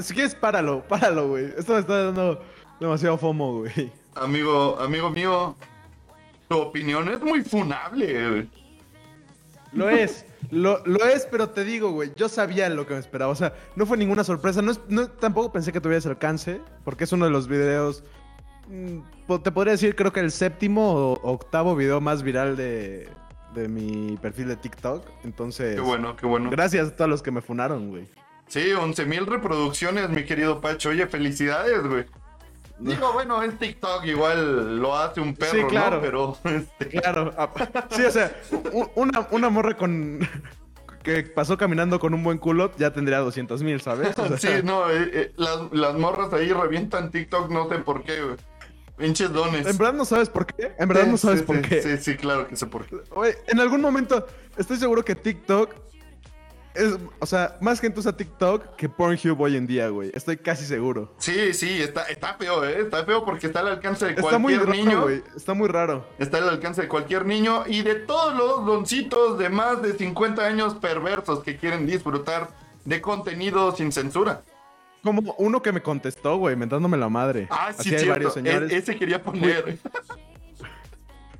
Speaker 2: Si quieres, páralo, páralo, güey. Esto me está dando demasiado fomo, güey.
Speaker 1: Amigo, amigo mío, tu opinión es muy funable. güey.
Speaker 2: Lo es, lo, lo es, pero te digo, güey, yo sabía lo que me esperaba. O sea, no fue ninguna sorpresa. No, es- no- tampoco pensé que tuviera ese alcance, porque es uno de los videos. mm, Te podría decir, creo que el séptimo o octavo video más viral de, de mi perfil de TikTok. Entonces,
Speaker 1: Qué bueno, qué bueno.
Speaker 2: gracias a todos los que me funaron, güey.
Speaker 1: Sí, 11 mil reproducciones, mi querido Pacho. Oye, felicidades, güey. Digo, bueno, es TikTok, igual lo hace un perro,
Speaker 2: Sí, claro.
Speaker 1: ¿no? Pero, este,
Speaker 2: Claro. Sí, o sea, una, una morra con. que pasó caminando con un buen culo ya tendría 200 mil, ¿sabes? O sea,
Speaker 1: sí, no, eh, eh, las, las morras ahí revientan TikTok, no sé por qué, güey. Pinches dones.
Speaker 2: En verdad no sabes por qué. En verdad
Speaker 1: Sí,
Speaker 2: no sabes
Speaker 1: sí,
Speaker 2: por
Speaker 1: sí,
Speaker 2: qué.
Speaker 1: Sí, sí, claro que sé por qué.
Speaker 2: Oye, en algún momento estoy seguro que TikTok es, o sea, más gente usa TikTok que Pornhub hoy en día, güey. Estoy casi seguro.
Speaker 1: Sí, sí, está, está feo, ¿eh? Está feo porque está al alcance de
Speaker 2: Está muy
Speaker 1: cualquier
Speaker 2: raro,
Speaker 1: niño.
Speaker 2: güey. Está muy raro.
Speaker 1: Está al alcance de cualquier niño y de todos los doncitos de más de 50 años perversos que quieren disfrutar de contenido sin censura.
Speaker 2: Como uno que me contestó, güey, mentándome la madre.
Speaker 1: Ah,
Speaker 2: Así
Speaker 1: sí,
Speaker 2: hay
Speaker 1: cierto.
Speaker 2: señores.
Speaker 1: E- ese quería poner.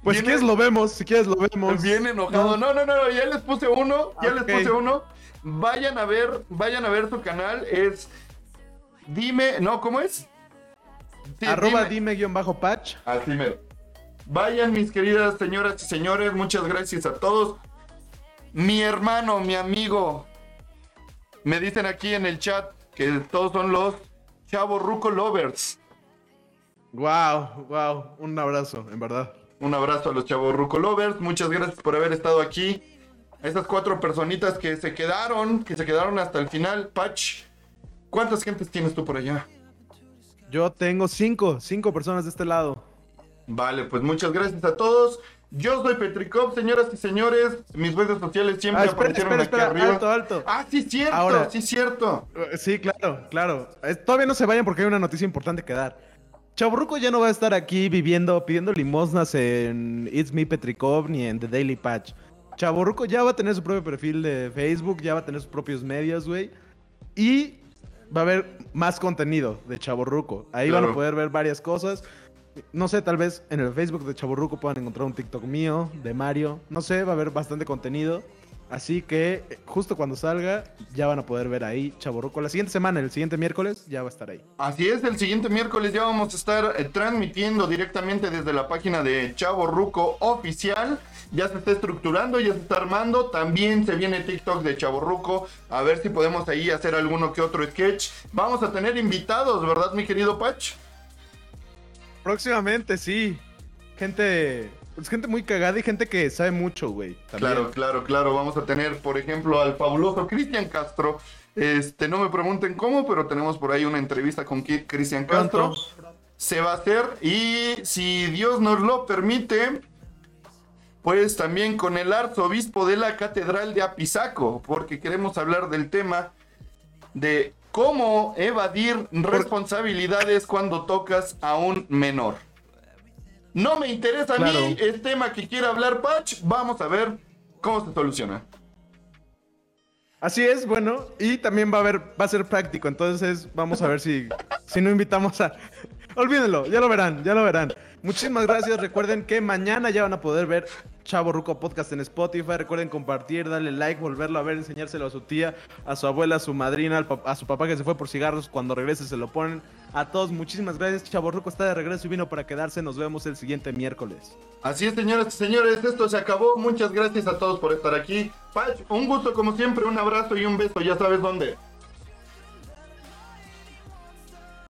Speaker 2: pues si quieres lo vemos, si quieres lo vemos.
Speaker 1: Bien enojado. No, no, no, ya les puse uno. Ya
Speaker 2: Ok.
Speaker 1: les puse uno. Vayan a ver, vayan a ver su canal. Es. Dime. No, ¿cómo es? Sí,
Speaker 2: Arroba
Speaker 1: dime-
Speaker 2: dime-patch.
Speaker 1: Así mero. Vayan, mis queridas señoras y señores, muchas gracias a todos. Mi hermano, mi amigo, me dicen aquí en el chat que todos son los Chavo Ruco Lovers.
Speaker 2: Wow, wow. Un abrazo, en verdad.
Speaker 1: Un abrazo a los Chavo Ruco Lovers, muchas gracias por haber estado aquí. Esas cuatro personitas que se quedaron, que se quedaron hasta el final. Patch, ¿cuántas gentes tienes tú por allá?
Speaker 2: Yo tengo cinco, cinco personas de este lado.
Speaker 1: Vale, pues muchas gracias a todos. Yo soy Petricop, señoras y señores. Mis redes sociales siempre
Speaker 2: Ah, espera,
Speaker 1: aparecieron
Speaker 2: espera,
Speaker 1: aquí arriba.
Speaker 2: Alto, alto.
Speaker 1: Ah, sí, cierto,
Speaker 2: Ahora-
Speaker 1: sí, cierto.
Speaker 2: Eh, Sí, claro, claro. Eh, Todavía no se vayan porque hay una noticia importante que dar. Chaburruco ya no va a estar aquí viviendo, pidiendo limosnas en It's Me Petrikov ni en The Daily Patch. Chaburruco ya va a tener su propio perfil de Facebook, ya va a tener sus propios medios, güey. Y va a haber más contenido de Chaburruco. Ahí van a poder ver varias cosas. No sé, tal vez en el Facebook de Chaburruco puedan encontrar un TikTok mío, de Mario. No sé, va a haber bastante contenido. Así que justo cuando salga, ya van a poder ver ahí Chaborruco. La siguiente semana, el siguiente miércoles, ya va a estar ahí.
Speaker 1: Así es, el siguiente miércoles ya vamos a estar eh, transmitiendo directamente desde la página de Chavo Ruco Oficial. Ya se está estructurando, ya se está armando. También se viene TikTok de Chavo Ruco. A ver si podemos ahí hacer alguno que otro sketch. Vamos a tener invitados, ¿verdad, mi querido Patch?
Speaker 2: Próximamente, sí. Gente, pues gente muy cagada y gente que sabe mucho, güey. también.
Speaker 1: Claro, claro, claro. Vamos a tener, por ejemplo, al fabuloso Cristian Castro. Este, no me pregunten cómo, pero tenemos por ahí una entrevista con Cristian Castro.
Speaker 2: Pronto.
Speaker 1: Se va a hacer y si Dios nos lo permite, pues también con el arzobispo de la Catedral de Apizaco, porque queremos hablar del tema de cómo evadir responsabilidades cuando tocas a un menor. No me interesa a
Speaker 2: Claro.
Speaker 1: mí el tema que quiera hablar Patch, vamos a ver cómo se soluciona.
Speaker 2: Así es, bueno, y también va a haber, va a ser práctico, entonces vamos a ver si, si no invitamos a. Olvídenlo, ya lo verán, ya lo verán. Muchísimas gracias. Recuerden que mañana ya van a poder ver Chavo Ruco Podcast en Spotify. Recuerden compartir, darle like, volverlo a ver, enseñárselo a su tía, a su abuela, a su madrina, a su papá que se fue por cigarros. Cuando regrese se lo ponen. A todos, muchísimas gracias. Chavo Ruco está de regreso y vino para quedarse. Nos vemos el siguiente miércoles.
Speaker 1: Así es, señoras y señores, esto se acabó. Muchas gracias a todos por estar aquí. Pach, un gusto como siempre, un abrazo y un beso, ya sabes dónde.